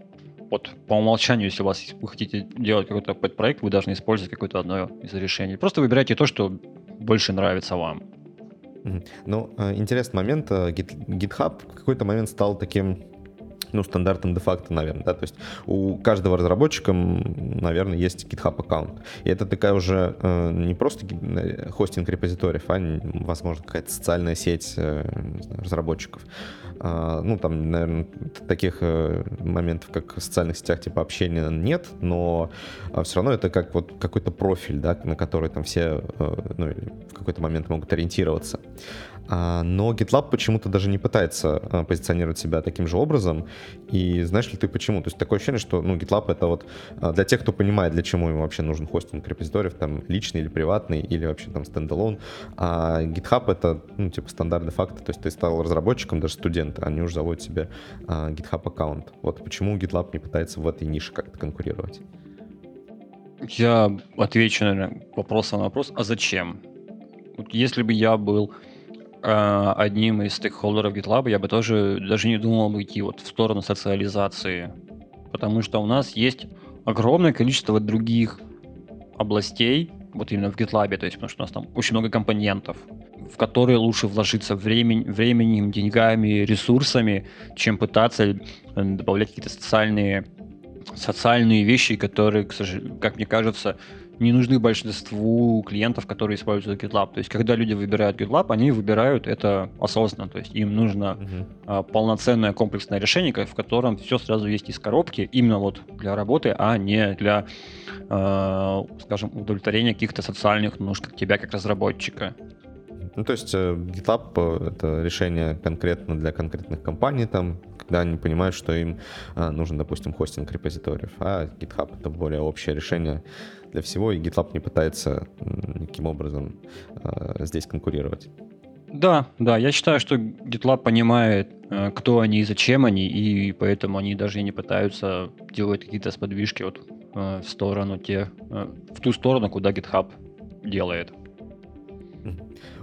вот по умолчанию, если у вас вы хотите делать какой-то подпроект, вы должны использовать какое-то одно из решений. Просто выбирайте то, что больше нравится вам. Ну, э, интересный момент. Э, GitHub в какой-то момент стал таким ну, стандартом де-факто, наверное, да, то есть у каждого разработчика, наверное, есть GitHub аккаунт. И это такая уже э, не просто э, хостинг репозиториев, а, возможно, какая-то социальная сеть э, разработчиков. А, ну, там, наверное, таких э, моментов, как в социальных сетях, типа общения нет, но а, все равно это как вот какой-то профиль, да, на который там все, э, ну, в какой-то момент могут ориентироваться. А, но GitLab почему-то даже не пытается а, позиционировать себя таким же образом. И знаешь ли ты почему? То есть такое ощущение, что ну, GitLab это вот а, для тех, кто понимает, для чего ему вообще нужен хостинг репозиториев, там личный или приватный, или вообще там стендалон. А GitHub это, ну, типа стандартный факт. То есть ты стал разработчиком, даже студент, они уже заводят себе GitHub аккаунт. Вот почему GitLab не пытается в этой нише как-то конкурировать? Я отвечу, наверное, вопросом на вопрос, а зачем? Вот если бы я был одним из стейкхолдеров GitLab, я бы тоже даже не думал бы идти вот в сторону социализации. Потому что у нас есть огромное количество других областей, вот именно в GitLab, то есть потому что у нас там очень много компонентов, в которые лучше вложиться времень, временем, деньгами, ресурсами, чем пытаться э, добавлять какие-то социальные, социальные вещи, которые, как мне кажется, не нужны большинству клиентов, которые используют GitLab. То есть, когда люди выбирают GitLab, они выбирают это осознанно. То есть, им нужно а, полноценное комплексное решение, в котором все сразу есть из коробки, именно вот для работы, а не для, а, скажем, удовлетворения каких-то социальных нужд как тебя как разработчика. Ну, то есть э, GitLab э, — это решение конкретно для конкретных компаний, там, когда они понимают, что им а, нужен, допустим, хостинг репозиториев, а GitHub — это более общее решение для всего, и GitLab не пытается никаким образом а, здесь конкурировать. Да, да, я считаю, что GitLab понимает, э, кто они и зачем они, и поэтому они даже не пытаются делать какие-то сподвижки вот в сторону те, в ту сторону, куда GitHub делает.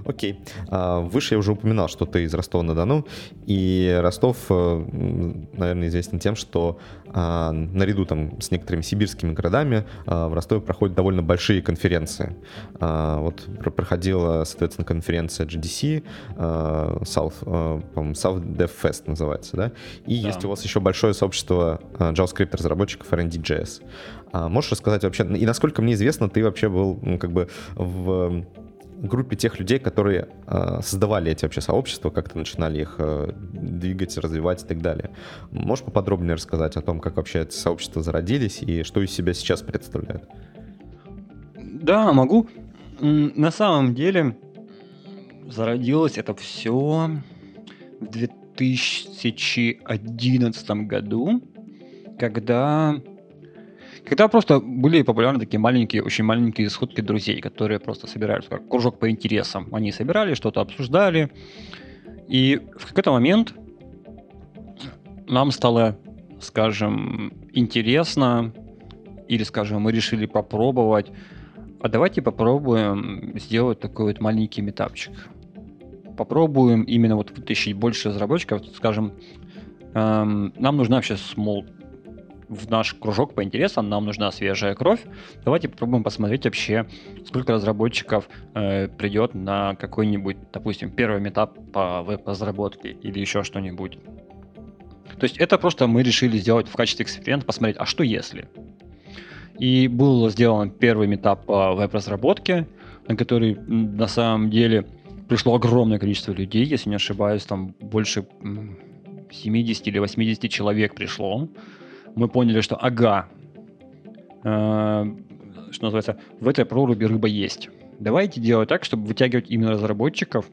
Окей. А, выше я уже упоминал, что ты из Ростова-на-Дону, и Ростов, э, наверное, известен тем, что а, наряду там с некоторыми сибирскими городами а, в Ростове проходят довольно большие конференции. Вот проходила, соответственно, конференция GDC, South, South Dev Fest называется, да? И да. есть у вас еще большое сообщество JavaScript разработчиков R&D.js. Можешь рассказать вообще, и насколько мне известно, ты вообще был ну, как бы в группе тех людей, которые э, создавали эти вообще сообщества, как-то начинали их э, двигать, развивать и так далее. Можешь поподробнее рассказать о том, как вообще эти сообщества зародились и что из себя сейчас представляют? Да, могу. На самом деле зародилось это все в 2011 году, когда когда просто были популярны такие маленькие, очень маленькие сходки друзей, которые просто собирались как кружок по интересам. Они собирали, что-то обсуждали. И в какой-то момент нам стало, скажем, интересно, или, скажем, мы решили попробовать, а давайте попробуем сделать такой вот маленький метапчик. Попробуем именно вот вытащить больше разработчиков, скажем, эм, нам нужна вообще small в наш кружок по интересам, нам нужна свежая кровь. Давайте попробуем посмотреть вообще, сколько разработчиков э, придет на какой-нибудь, допустим, первый этап по веб-разработке или еще что-нибудь. То есть это просто мы решили сделать в качестве эксперимента, посмотреть, а что если? И был сделан первый этап по веб-разработке, на который на самом деле пришло огромное количество людей, если не ошибаюсь, там больше 70 или 80 человек пришло мы поняли, что ага, э, что называется, в этой проруби рыба есть. Давайте делать так, чтобы вытягивать именно разработчиков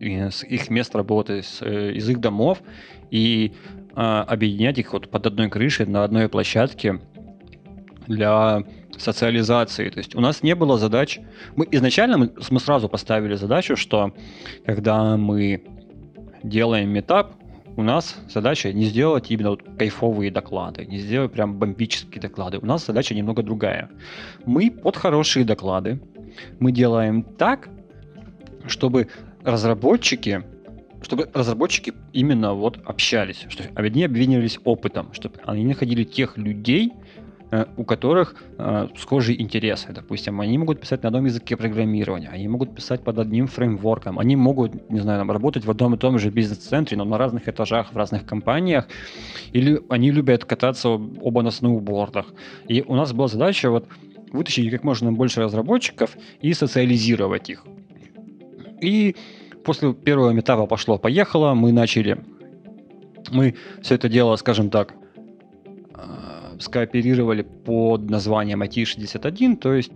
с их мест работы, с, э, из их домов, и а, объединять их вот под одной крышей на одной площадке для социализации. То есть у нас не было задач... Мы изначально мы, мы сразу поставили задачу, что когда мы делаем метап, у нас задача не сделать именно вот кайфовые доклады, не сделать прям бомбические доклады. У нас задача немного другая. Мы под хорошие доклады, мы делаем так, чтобы разработчики чтобы разработчики именно вот общались, чтобы они обменивались опытом, чтобы они находили тех людей, у которых э, схожие интересы. Допустим, они могут писать на одном языке программирования, они могут писать под одним фреймворком, они могут, не знаю, работать в одном и том же бизнес-центре, но на разных этажах, в разных компаниях, или они любят кататься оба на сноубордах. И у нас была задача вот вытащить как можно больше разработчиков и социализировать их. И после первого метапа пошло-поехало, мы начали, мы все это дело, скажем так, скооперировали под названием IT61, то есть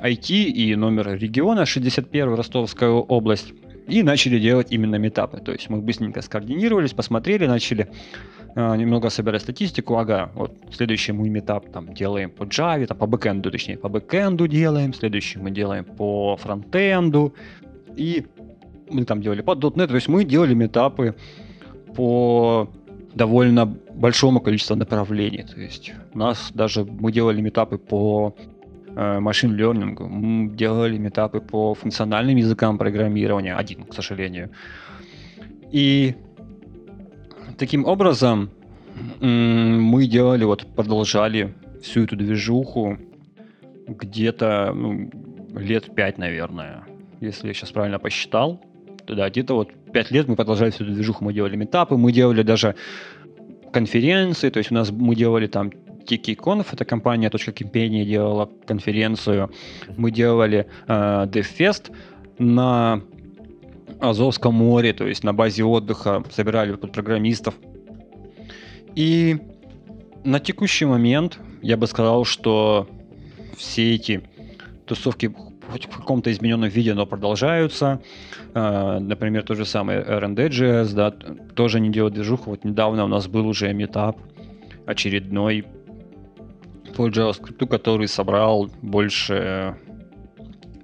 IT и номер региона 61 Ростовская область, и начали делать именно метапы. То есть мы быстренько скоординировались, посмотрели, начали э, немного собирать статистику. Ага, вот следующий мы метап там делаем по Java, там, по бэкэнду, точнее, по бэкэнду делаем, следующий мы делаем по фронтенду, и мы там делали по .NET, то есть мы делали метапы по довольно большому количеству направлений. То есть у нас даже мы делали метапы по э, машин learning, мы делали метапы по функциональным языкам программирования, один, к сожалению. И таким образом мы делали, вот продолжали всю эту движуху где-то ну, лет пять, наверное, если я сейчас правильно посчитал. Да, где-то вот пять лет мы продолжали всю эту движуху, мы делали метапы, мы делали даже конференции, то есть у нас мы делали там TikiConf, это компания .Кипения делала конференцию, мы делали э, DevFest на Азовском море, то есть на базе отдыха, собирали под программистов. И на текущий момент я бы сказал, что все эти тусовки хоть в каком-то измененном виде, но продолжаются. А, например, то же самое RND.js, да, тоже не делают движуху. Вот недавно у нас был уже метап очередной по JavaScript, который собрал больше,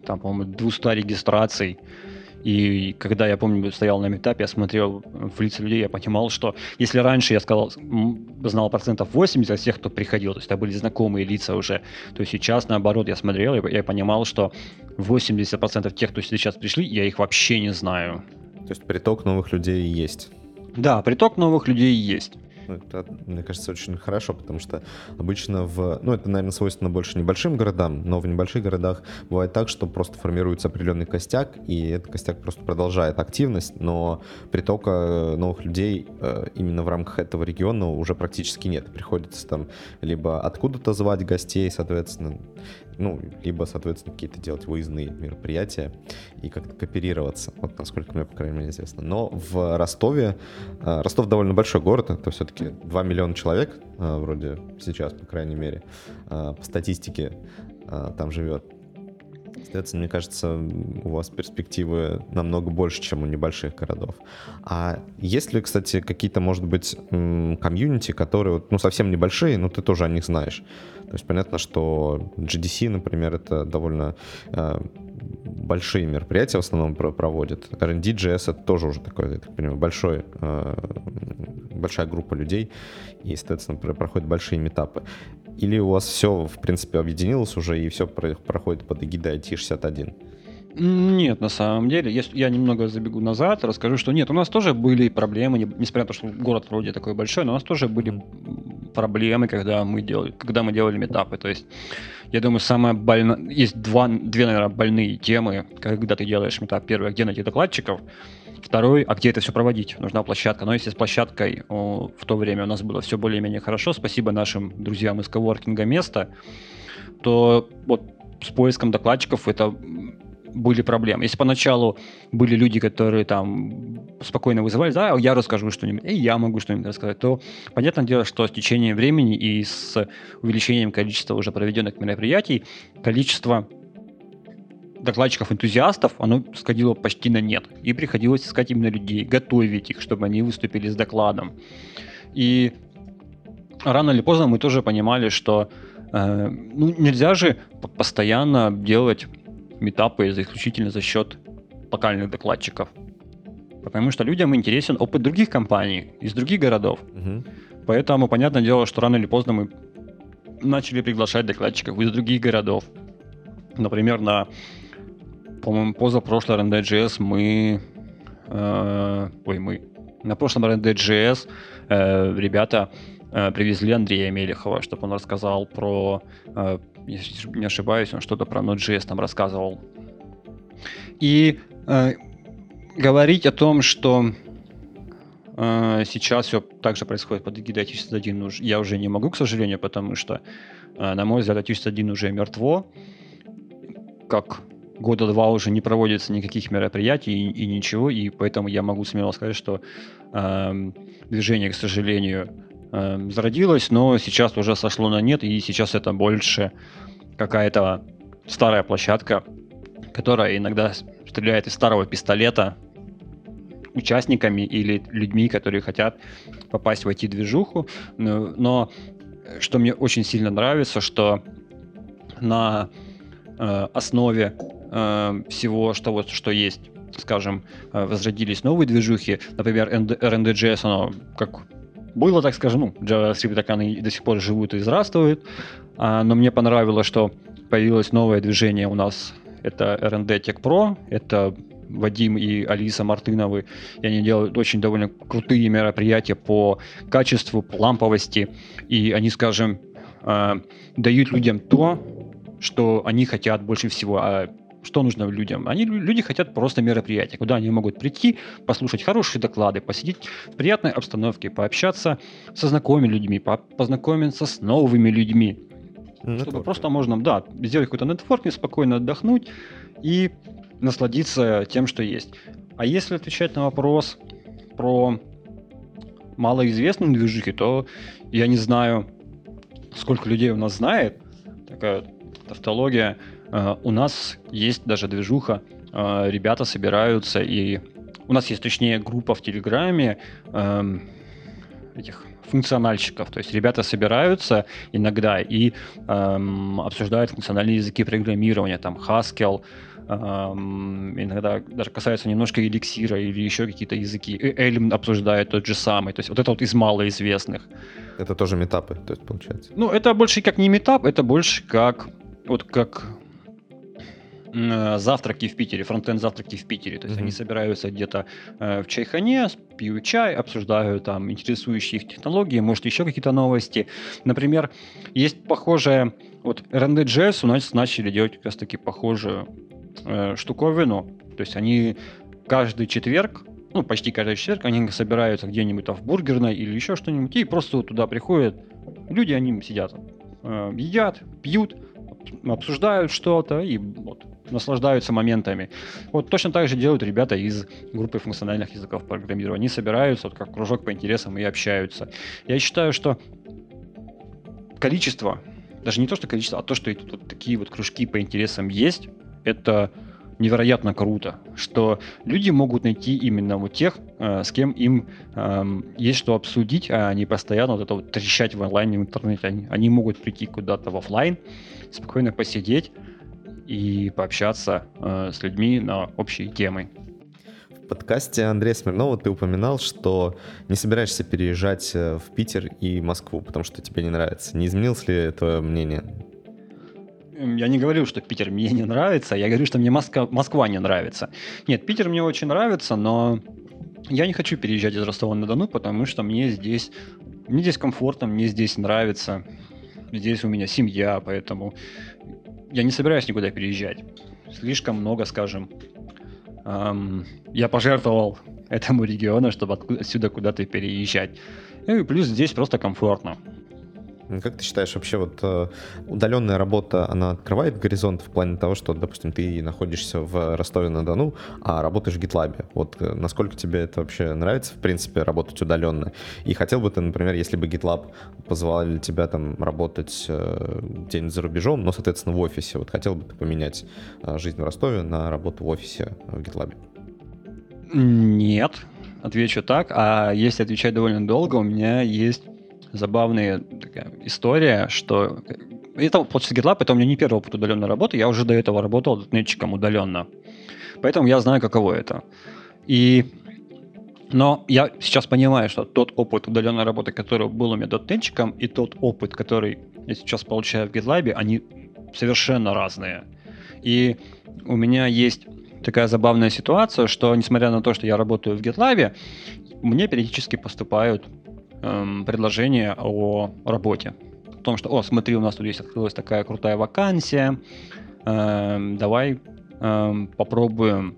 там, по-моему, 200 регистраций и когда я помню, стоял на метапе, я смотрел в лица людей, я понимал, что если раньше я сказал, знал процентов 80 всех, кто приходил, то есть это были знакомые лица уже, то сейчас наоборот я смотрел, и я понимал, что 80% тех, кто сейчас пришли, я их вообще не знаю. То есть приток новых людей есть? Да, приток новых людей есть. Ну, это, мне кажется, очень хорошо, потому что обычно в... Ну, это, наверное, свойственно больше небольшим городам, но в небольших городах бывает так, что просто формируется определенный костяк, и этот костяк просто продолжает активность, но притока новых людей э, именно в рамках этого региона уже практически нет. Приходится там либо откуда-то звать гостей, соответственно, ну, либо, соответственно, какие-то делать выездные мероприятия и как-то кооперироваться, вот насколько мне, по крайней мере, известно. Но в Ростове, э, Ростов довольно большой город, это все-таки 2 миллиона человек, э, вроде сейчас, по крайней мере, э, по статистике там живет. Соответственно, мне кажется, у вас перспективы намного больше, чем у небольших городов. А есть ли, кстати, какие-то, может быть, комьюнити, которые ну, совсем небольшие, но ты тоже о них знаешь? То есть понятно, что GDC, например, это довольно э, большие мероприятия в основном проводят. R&D.js это тоже уже такой, я так понимаю, большой, э, большая группа людей, и, соответственно, проходят большие метапы. Или у вас все, в принципе, объединилось уже, и все проходит под эгидой IT61? Нет, на самом деле, если я немного забегу назад, расскажу, что нет, у нас тоже были проблемы, несмотря на то, что город вроде такой большой, но у нас тоже были проблемы, когда мы делали, когда мы делали метапы. То есть, я думаю, самое больное, есть два, две, наверное, больные темы, когда ты делаешь метап. Первый, где найти докладчиков, Второй, а где это все проводить? Нужна площадка. Но если с площадкой о, в то время у нас было все более-менее хорошо, спасибо нашим друзьям из коворкинга места, то вот с поиском докладчиков это были проблемы. Если поначалу были люди, которые там спокойно вызывали, да, я расскажу что-нибудь, и я могу что-нибудь рассказать, то понятное дело, что с течением времени и с увеличением количества уже проведенных мероприятий, количество докладчиков-энтузиастов, оно сходило почти на нет. И приходилось искать именно людей, готовить их, чтобы они выступили с докладом. И рано или поздно мы тоже понимали, что э, ну, нельзя же постоянно делать метапы исключительно за счет локальных докладчиков. Потому что людям интересен опыт других компаний из других городов. Угу. Поэтому, понятное дело, что рано или поздно мы начали приглашать докладчиков из других городов. Например, на, по-моему, позапрошлый RND.js мы... Э, ой, мы... На прошлом RND.js э, ребята э, привезли Андрея Мелехова, чтобы он рассказал про... Э, если не ошибаюсь, он что-то про Node.js там рассказывал. И э, говорить о том, что э, сейчас все так же происходит под эгидой Отечества 1, ну, я уже не могу, к сожалению, потому что, э, на мой взгляд, Отечество 1 уже мертво. Как года два уже не проводится никаких мероприятий и, и ничего, и поэтому я могу смело сказать, что э, движение, к сожалению, э, зародилось, но сейчас уже сошло на нет, и сейчас это больше какая-то старая площадка, которая иногда стреляет из старого пистолета участниками или людьми, которые хотят попасть в IT-движуху. Но, но что мне очень сильно нравится, что на э, основе э, всего, что вот что есть, скажем, э, возродились новые движухи, например, RND.js, оно как было, так скажем, ну, JavaScript так они до сих пор живут и здравствуют, а, но мне понравилось, что появилось новое движение у нас. Это R&D Tech Pro, это Вадим и Алиса Мартыновы, и они делают очень довольно крутые мероприятия по качеству, по ламповости, и они, скажем, э, дают людям то, что они хотят больше всего. А что нужно людям? Они, люди хотят просто мероприятия, куда они могут прийти, послушать хорошие доклады, посидеть в приятной обстановке, пообщаться со знакомыми людьми, познакомиться с новыми людьми. Нетворк. Чтобы просто можно, да, сделать какой-то нетворкинг, спокойно отдохнуть и насладиться тем, что есть. А если отвечать на вопрос про малоизвестные движухи, то я не знаю, сколько людей у нас знает. Такая тавтология. Uh, у нас есть даже движуха. Uh, ребята собираются и... У нас есть, точнее, группа в Телеграме uh, этих функциональщиков. То есть ребята собираются иногда и эм, обсуждают функциональные языки программирования, там Haskell, эм, иногда даже касается немножко эликсира или еще какие-то языки. И Эльм обсуждает тот же самый. То есть вот это вот из малоизвестных. Это тоже метапы, то есть получается? Ну, это больше как не метап, это больше как вот как Э, завтраки в Питере, фронтенд завтраки в Питере. То есть mm-hmm. они собираются где-то э, в чайхане, пьют чай, обсуждают там интересующие их технологии, может еще какие-то новости. Например, есть похожая, вот RND.js у нас начали делать как раз таки похожую э, штуковину. То есть они каждый четверг ну, почти каждый четверг они собираются где-нибудь в бургерной или еще что-нибудь, и просто вот туда приходят люди, они сидят, э, едят, пьют, обсуждают что-то и вот, наслаждаются моментами. Вот точно так же делают ребята из группы функциональных языков программирования. Они собираются вот как кружок по интересам и общаются. Я считаю, что количество, даже не то, что количество, а то, что вот такие вот кружки по интересам есть, это невероятно круто, что люди могут найти именно вот тех, э, с кем им э, есть что обсудить, а не постоянно вот это вот трещать в онлайне в интернете. Они, они могут прийти куда-то в офлайн, спокойно посидеть, и пообщаться э, с людьми на общие темы. В подкасте Андрея Смирнова ты упоминал, что не собираешься переезжать э, в Питер и Москву, потому что тебе не нравится. Не изменилось ли твое мнение? Я не говорю, что Питер мне не нравится, я говорю, что мне Москва, Москва не нравится. Нет, Питер мне очень нравится, но я не хочу переезжать из Ростова-на-Дону, потому что мне здесь, мне здесь комфортно, мне здесь нравится. Здесь у меня семья, поэтому я не собираюсь никуда переезжать. Слишком много, скажем, эм, я пожертвовал этому региону, чтобы отсюда куда-то переезжать. И плюс здесь просто комфортно. Как ты считаешь, вообще вот э, удаленная работа, она открывает горизонт в плане того, что, допустим, ты находишься в Ростове-на-Дону, а работаешь в GitLab? Вот э, насколько тебе это вообще нравится, в принципе, работать удаленно? И хотел бы ты, например, если бы GitLab позволяли тебя там работать э, где-нибудь за рубежом, но, соответственно, в офисе, вот хотел бы ты поменять жизнь в Ростове на работу в офисе в GitLab? Нет, отвечу так, а если отвечать довольно долго, у меня есть забавная такая история, что это после GitLab, это у меня не первый опыт удаленной работы, я уже до этого работал дотнетчиком удаленно. Поэтому я знаю, каково это. И но я сейчас понимаю, что тот опыт удаленной работы, который был у меня дотнетчиком, и тот опыт, который я сейчас получаю в GitLab, они совершенно разные. И у меня есть такая забавная ситуация, что несмотря на то, что я работаю в GitLab, мне периодически поступают эм, предложения о работе. О том, что, о, смотри, у нас тут есть открылась такая крутая вакансия, эм, давай эм, попробуем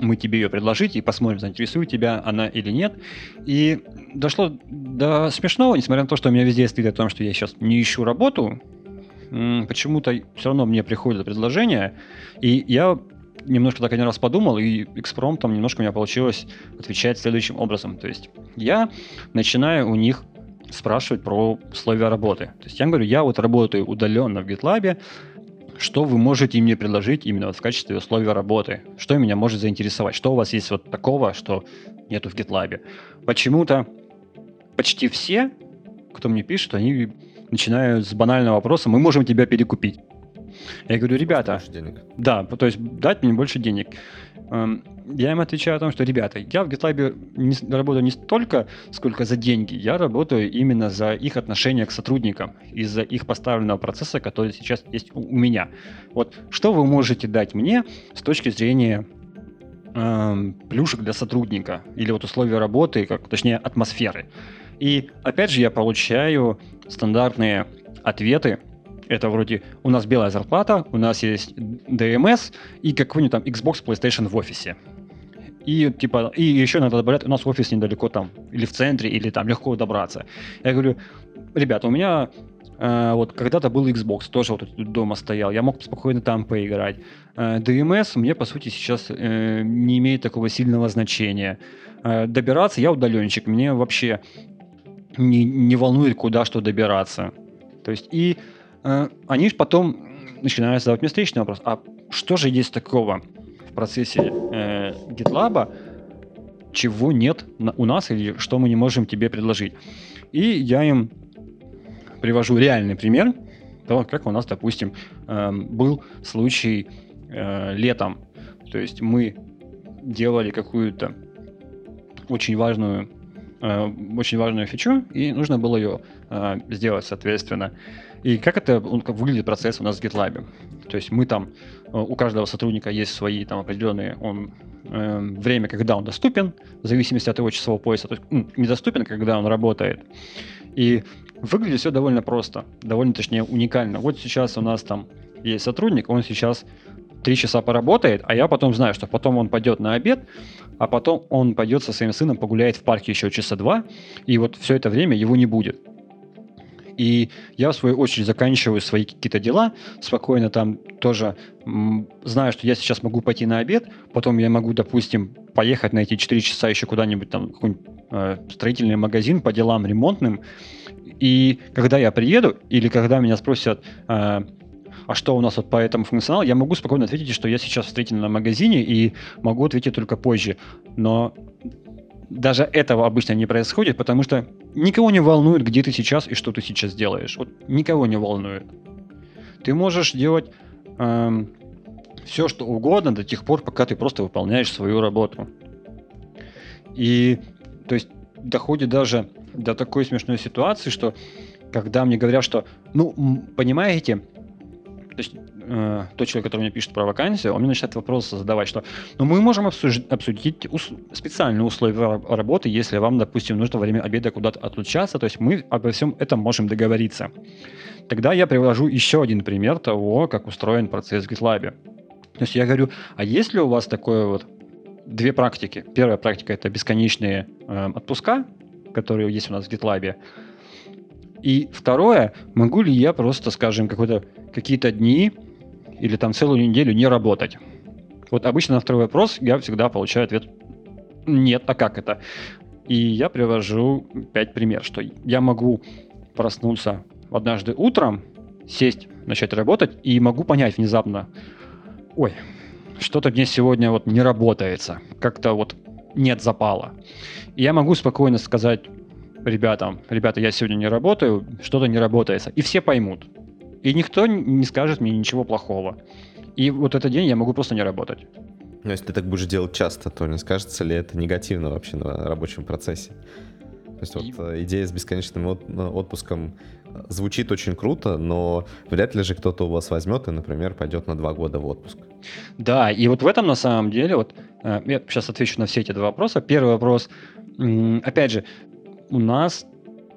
мы тебе ее предложить и посмотрим, заинтересует тебя она или нет. И дошло до смешного, несмотря на то, что у меня везде стоит о том, что я сейчас не ищу работу, почему-то все равно мне приходят предложения, и я немножко так один раз подумал, и экспромтом немножко у меня получилось отвечать следующим образом. То есть я начинаю у них спрашивать про условия работы. То есть я говорю, я вот работаю удаленно в GitLab, что вы можете мне предложить именно вот в качестве условия работы? Что меня может заинтересовать? Что у вас есть вот такого, что нету в GitLab? Почему-то почти все, кто мне пишет, они начинают с банального вопроса, мы можем тебя перекупить. Я говорю, ребята, больше денег. да, то есть дать мне больше денег. Эм, я им отвечаю о том, что, ребята, я в GitLab не, работаю не столько, сколько за деньги. Я работаю именно за их отношение к сотрудникам, из-за их поставленного процесса, который сейчас есть у, меня. Вот что вы можете дать мне с точки зрения эм, плюшек для сотрудника или вот условия работы, как, точнее атмосферы. И опять же я получаю стандартные ответы это вроде у нас белая зарплата, у нас есть DMS и какой-нибудь там Xbox, PlayStation в офисе. И типа, и еще иногда добавляют, у нас офис недалеко там, или в центре, или там легко добраться. Я говорю, ребята, у меня э, вот когда-то был Xbox, тоже вот дома стоял, я мог спокойно там поиграть. Э, DMS мне, по сути, сейчас э, не имеет такого сильного значения. Э, добираться я удаленщик, мне вообще не, не волнует, куда что добираться. То есть и э, они потом начинают задавать мне встречный вопрос, а что же есть такого в процессе э, GitLab, чего нет на, у нас или что мы не можем тебе предложить. И я им привожу реальный пример того, как у нас, допустим, э, был случай э, летом. То есть мы делали какую-то очень важную э, очень важную фичу, и нужно было ее э, сделать, соответственно. И как это он, как выглядит процесс у нас в GitLab? То есть мы там, э, у каждого сотрудника есть свои там определенные он, э, время, когда он доступен, в зависимости от его часового пояса. То есть ну, недоступен, когда он работает. И выглядит все довольно просто, довольно точнее уникально. Вот сейчас у нас там есть сотрудник, он сейчас три часа поработает, а я потом знаю, что потом он пойдет на обед, а потом он пойдет со своим сыном погуляет в парке еще часа два, и вот все это время его не будет. И я, в свою очередь, заканчиваю свои какие-то дела, спокойно там тоже знаю, что я сейчас могу пойти на обед, потом я могу, допустим, поехать на эти 4 часа еще куда-нибудь там, какой-нибудь э, строительный магазин по делам ремонтным. И когда я приеду, или когда меня спросят, э, а что у нас вот по этому функционалу, я могу спокойно ответить, что я сейчас в строительном магазине и могу ответить только позже. Но даже этого обычно не происходит, потому что никого не волнует, где ты сейчас и что ты сейчас делаешь. Вот никого не волнует. Ты можешь делать эм, все, что угодно до тех пор, пока ты просто выполняешь свою работу. И то есть доходит даже до такой смешной ситуации, что когда мне говорят, что, ну, понимаете, то есть э, тот человек, который мне пишет про вакансию, он мне начинает вопросы задавать, что ну, мы можем обсуж- обсудить ус- специальные условия работы, если вам, допустим, нужно во время обеда куда-то отлучаться, то есть мы обо всем этом можем договориться. Тогда я привожу еще один пример того, как устроен процесс в GitLab. То есть я говорю, а есть ли у вас такое вот две практики? Первая практика это бесконечные э, отпуска, которые есть у нас в GitLab. И второе, могу ли я просто, скажем, какие-то дни или там целую неделю не работать? Вот обычно на второй вопрос я всегда получаю ответ «нет, а как это?» И я привожу пять примеров, что я могу проснуться однажды утром, сесть, начать работать, и могу понять внезапно, ой, что-то мне сегодня вот не работается. Как-то вот нет запала. И я могу спокойно сказать ребятам, ребята, я сегодня не работаю, что-то не работает. И все поймут. И никто не скажет мне ничего плохого. И вот этот день я могу просто не работать. Но если ты так будешь делать часто, то не скажется ли это негативно вообще на рабочем процессе? То есть вот. Э, идея с бесконечным э, отпуском э, звучит очень круто, но вряд ли же кто-то у вас возьмет и, например, пойдет на два года в отпуск. Да, и вот в этом на самом деле, вот я сейчас отвечу на все эти два вопроса. Первый вопрос, опять же, у нас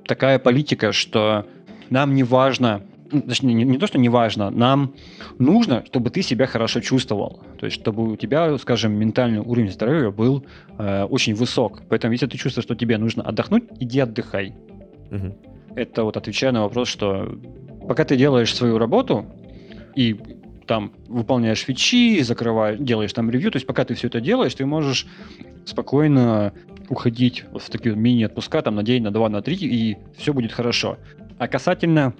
такая политика, что нам не важно, ну, точнее, не, не то, что не важно, нам нужно, чтобы ты себя хорошо чувствовал. То есть, чтобы у тебя, скажем, ментальный уровень здоровья был э, очень высок. Поэтому, если ты чувствуешь, что тебе нужно отдохнуть, иди отдыхай. Угу. Это вот отвечая на вопрос, что пока ты делаешь свою работу и там выполняешь фичи, закрываешь, делаешь там ревью, то есть пока ты все это делаешь, ты можешь спокойно уходить в такие мини-отпуска там на день, на два, на три, и все будет хорошо. А касательно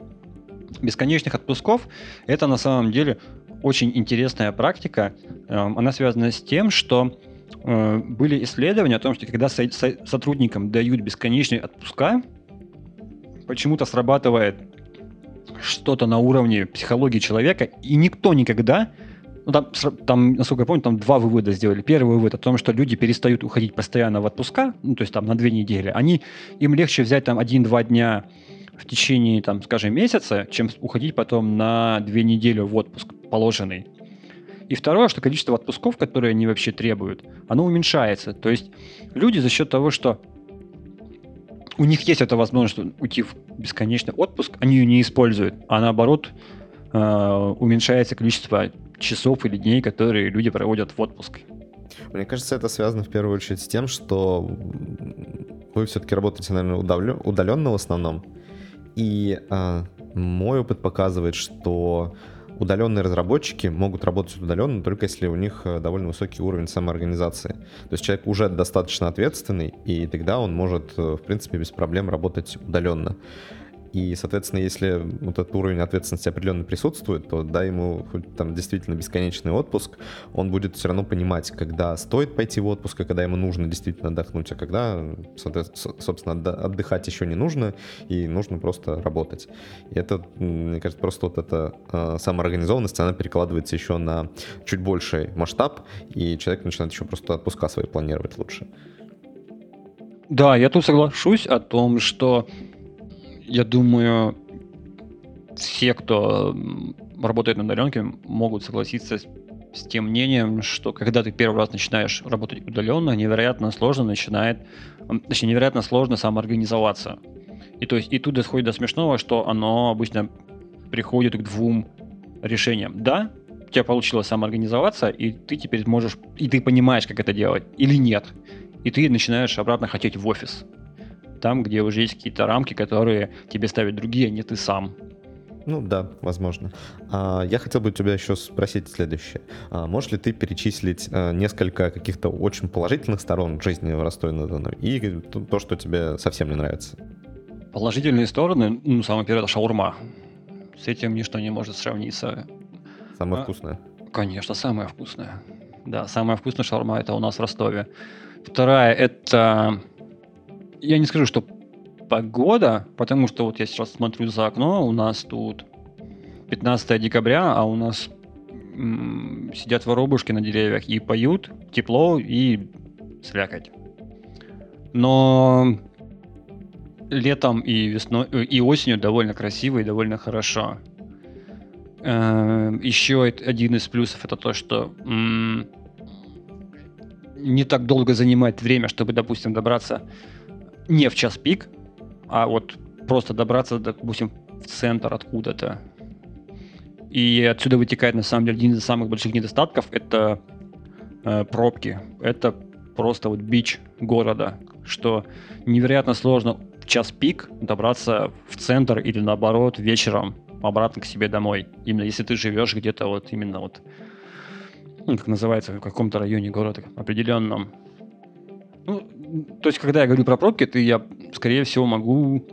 бесконечных отпусков, это на самом деле очень интересная практика. Эм, она связана с тем, что э, были исследования о том, что когда сотрудникам дают бесконечные отпуска, почему-то срабатывает что-то на уровне психологии человека, и никто никогда ну, там, там, насколько я помню, там два вывода сделали. Первый вывод о том, что люди перестают уходить постоянно в отпуска, ну, то есть там на две недели. Они, им легче взять там один-два дня в течение, там, скажем, месяца, чем уходить потом на две недели в отпуск положенный. И второе, что количество отпусков, которые они вообще требуют, оно уменьшается. То есть люди за счет того, что у них есть эта возможность уйти в бесконечный отпуск, они ее не используют, а наоборот э, уменьшается количество часов или дней, которые люди проводят в отпуск. Мне кажется, это связано в первую очередь с тем, что вы все-таки работаете, наверное, удаленно в основном. И э, мой опыт показывает, что удаленные разработчики могут работать удаленно только если у них э, довольно высокий уровень самоорганизации. То есть человек уже достаточно ответственный, и тогда он может, э, в принципе, без проблем работать удаленно. И, соответственно, если вот этот уровень ответственности определенно присутствует, то дай ему хоть там действительно бесконечный отпуск, он будет все равно понимать, когда стоит пойти в отпуск, а когда ему нужно действительно отдохнуть, а когда, собственно, отдыхать еще не нужно, и нужно просто работать. И это, мне кажется, просто вот эта э, самоорганизованность, она перекладывается еще на чуть больший масштаб, и человек начинает еще просто отпуска свои планировать лучше. Да, я тут соглашусь о том, что я думаю, все, кто работает на удаленке, могут согласиться с, с тем мнением, что когда ты первый раз начинаешь работать удаленно, невероятно сложно начинает, точнее, невероятно сложно самоорганизоваться. И то есть и тут доходит до смешного, что оно обычно приходит к двум решениям. Да, у тебя получилось самоорганизоваться, и ты теперь можешь, и ты понимаешь, как это делать, или нет. И ты начинаешь обратно хотеть в офис там, где уже есть какие-то рамки, которые тебе ставят другие, а не ты сам. Ну да, возможно. А, я хотел бы тебя еще спросить следующее. А, можешь ли ты перечислить а, несколько каких-то очень положительных сторон жизни в Ростове-на-Дону и то, что тебе совсем не нравится? Положительные стороны, ну, самое первое, это шаурма. С этим ничто не может сравниться. Самая а, вкусная? Конечно, самая вкусная. Да, самая вкусная шаурма это у нас в Ростове. Вторая это я не скажу, что погода, потому что вот я сейчас смотрю за окно, у нас тут 15 декабря, а у нас м- сидят воробушки на деревьях и поют, тепло и слякоть. Но летом и весной и осенью довольно красиво и довольно хорошо. Э, еще один из плюсов это то, что м- не так долго занимает время, чтобы, допустим, добраться не в час пик, а вот просто добраться, допустим, в центр откуда-то. И отсюда вытекает, на самом деле, один из самых больших недостатков — это э, пробки. Это просто вот бич города, что невероятно сложно в час пик добраться в центр или наоборот вечером обратно к себе домой. Именно если ты живешь где-то вот именно вот, ну, как называется, в каком-то районе города определенном. Ну, то есть, когда я говорю про пробки, то я, скорее всего, могу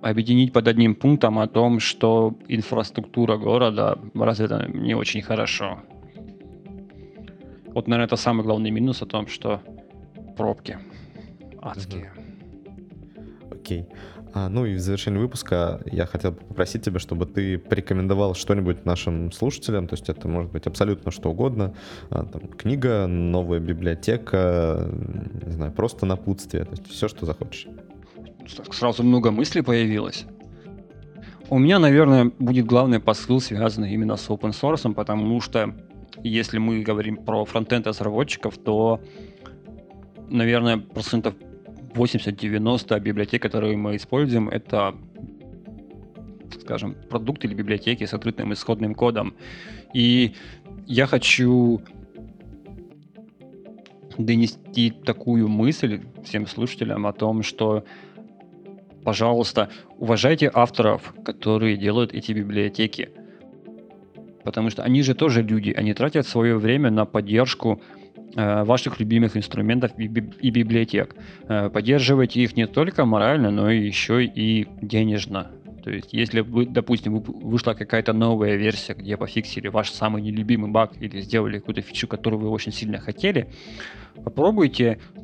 объединить под одним пунктом о том, что инфраструктура города развита не очень хорошо. Вот, наверное, это самый главный минус о том, что пробки адские. Окей. А, ну и в завершении выпуска я хотел попросить тебя, чтобы ты порекомендовал что-нибудь нашим слушателям, то есть это может быть абсолютно что угодно, а, там, книга, новая библиотека, не знаю, просто напутствие, то есть все, что захочешь. Сразу много мыслей появилось. У меня, наверное, будет главный посыл, связанный именно с open source, потому что если мы говорим про фронтенд разработчиков, то, наверное, процентов 80-90 библиотек, которые мы используем, это, скажем, продукты или библиотеки с открытым исходным кодом. И я хочу донести такую мысль всем слушателям о том, что пожалуйста, уважайте авторов, которые делают эти библиотеки. Потому что они же тоже люди, они тратят свое время на поддержку ваших любимых инструментов и, библиотек. Э, поддерживайте их не только морально, но еще и денежно. То есть, если, вы, допустим, вышла какая-то новая версия, где пофиксили ваш самый нелюбимый баг или сделали какую-то фичу, которую вы очень сильно хотели, попробуйте, э,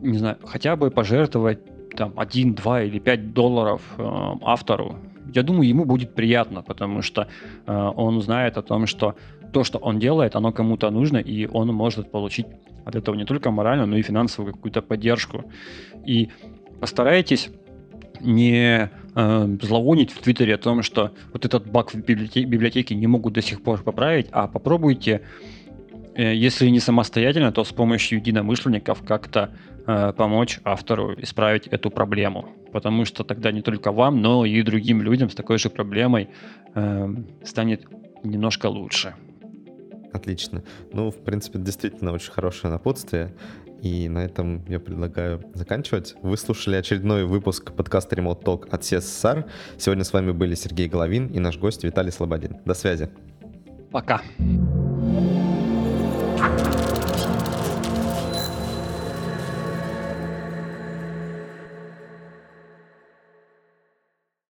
не знаю, хотя бы пожертвовать там 1, 2 или 5 долларов э, автору, я думаю, ему будет приятно, потому что э, он знает о том, что то, что он делает, оно кому-то нужно, и он может получить от этого не только моральную, но и финансовую какую-то поддержку. И постарайтесь не э, зловонить в Твиттере о том, что вот этот баг в библиотеке, библиотеке не могут до сих пор поправить, а попробуйте, э, если не самостоятельно, то с помощью единомышленников как-то Э, помочь автору исправить эту проблему. Потому что тогда не только вам, но и другим людям с такой же проблемой э, станет немножко лучше. Отлично. Ну, в принципе, действительно очень хорошее напутствие. И на этом я предлагаю заканчивать. Вы слушали очередной выпуск подкаста Remote Talk от CSSR. Сегодня с вами были Сергей Головин и наш гость Виталий Слободин. До связи. Пока.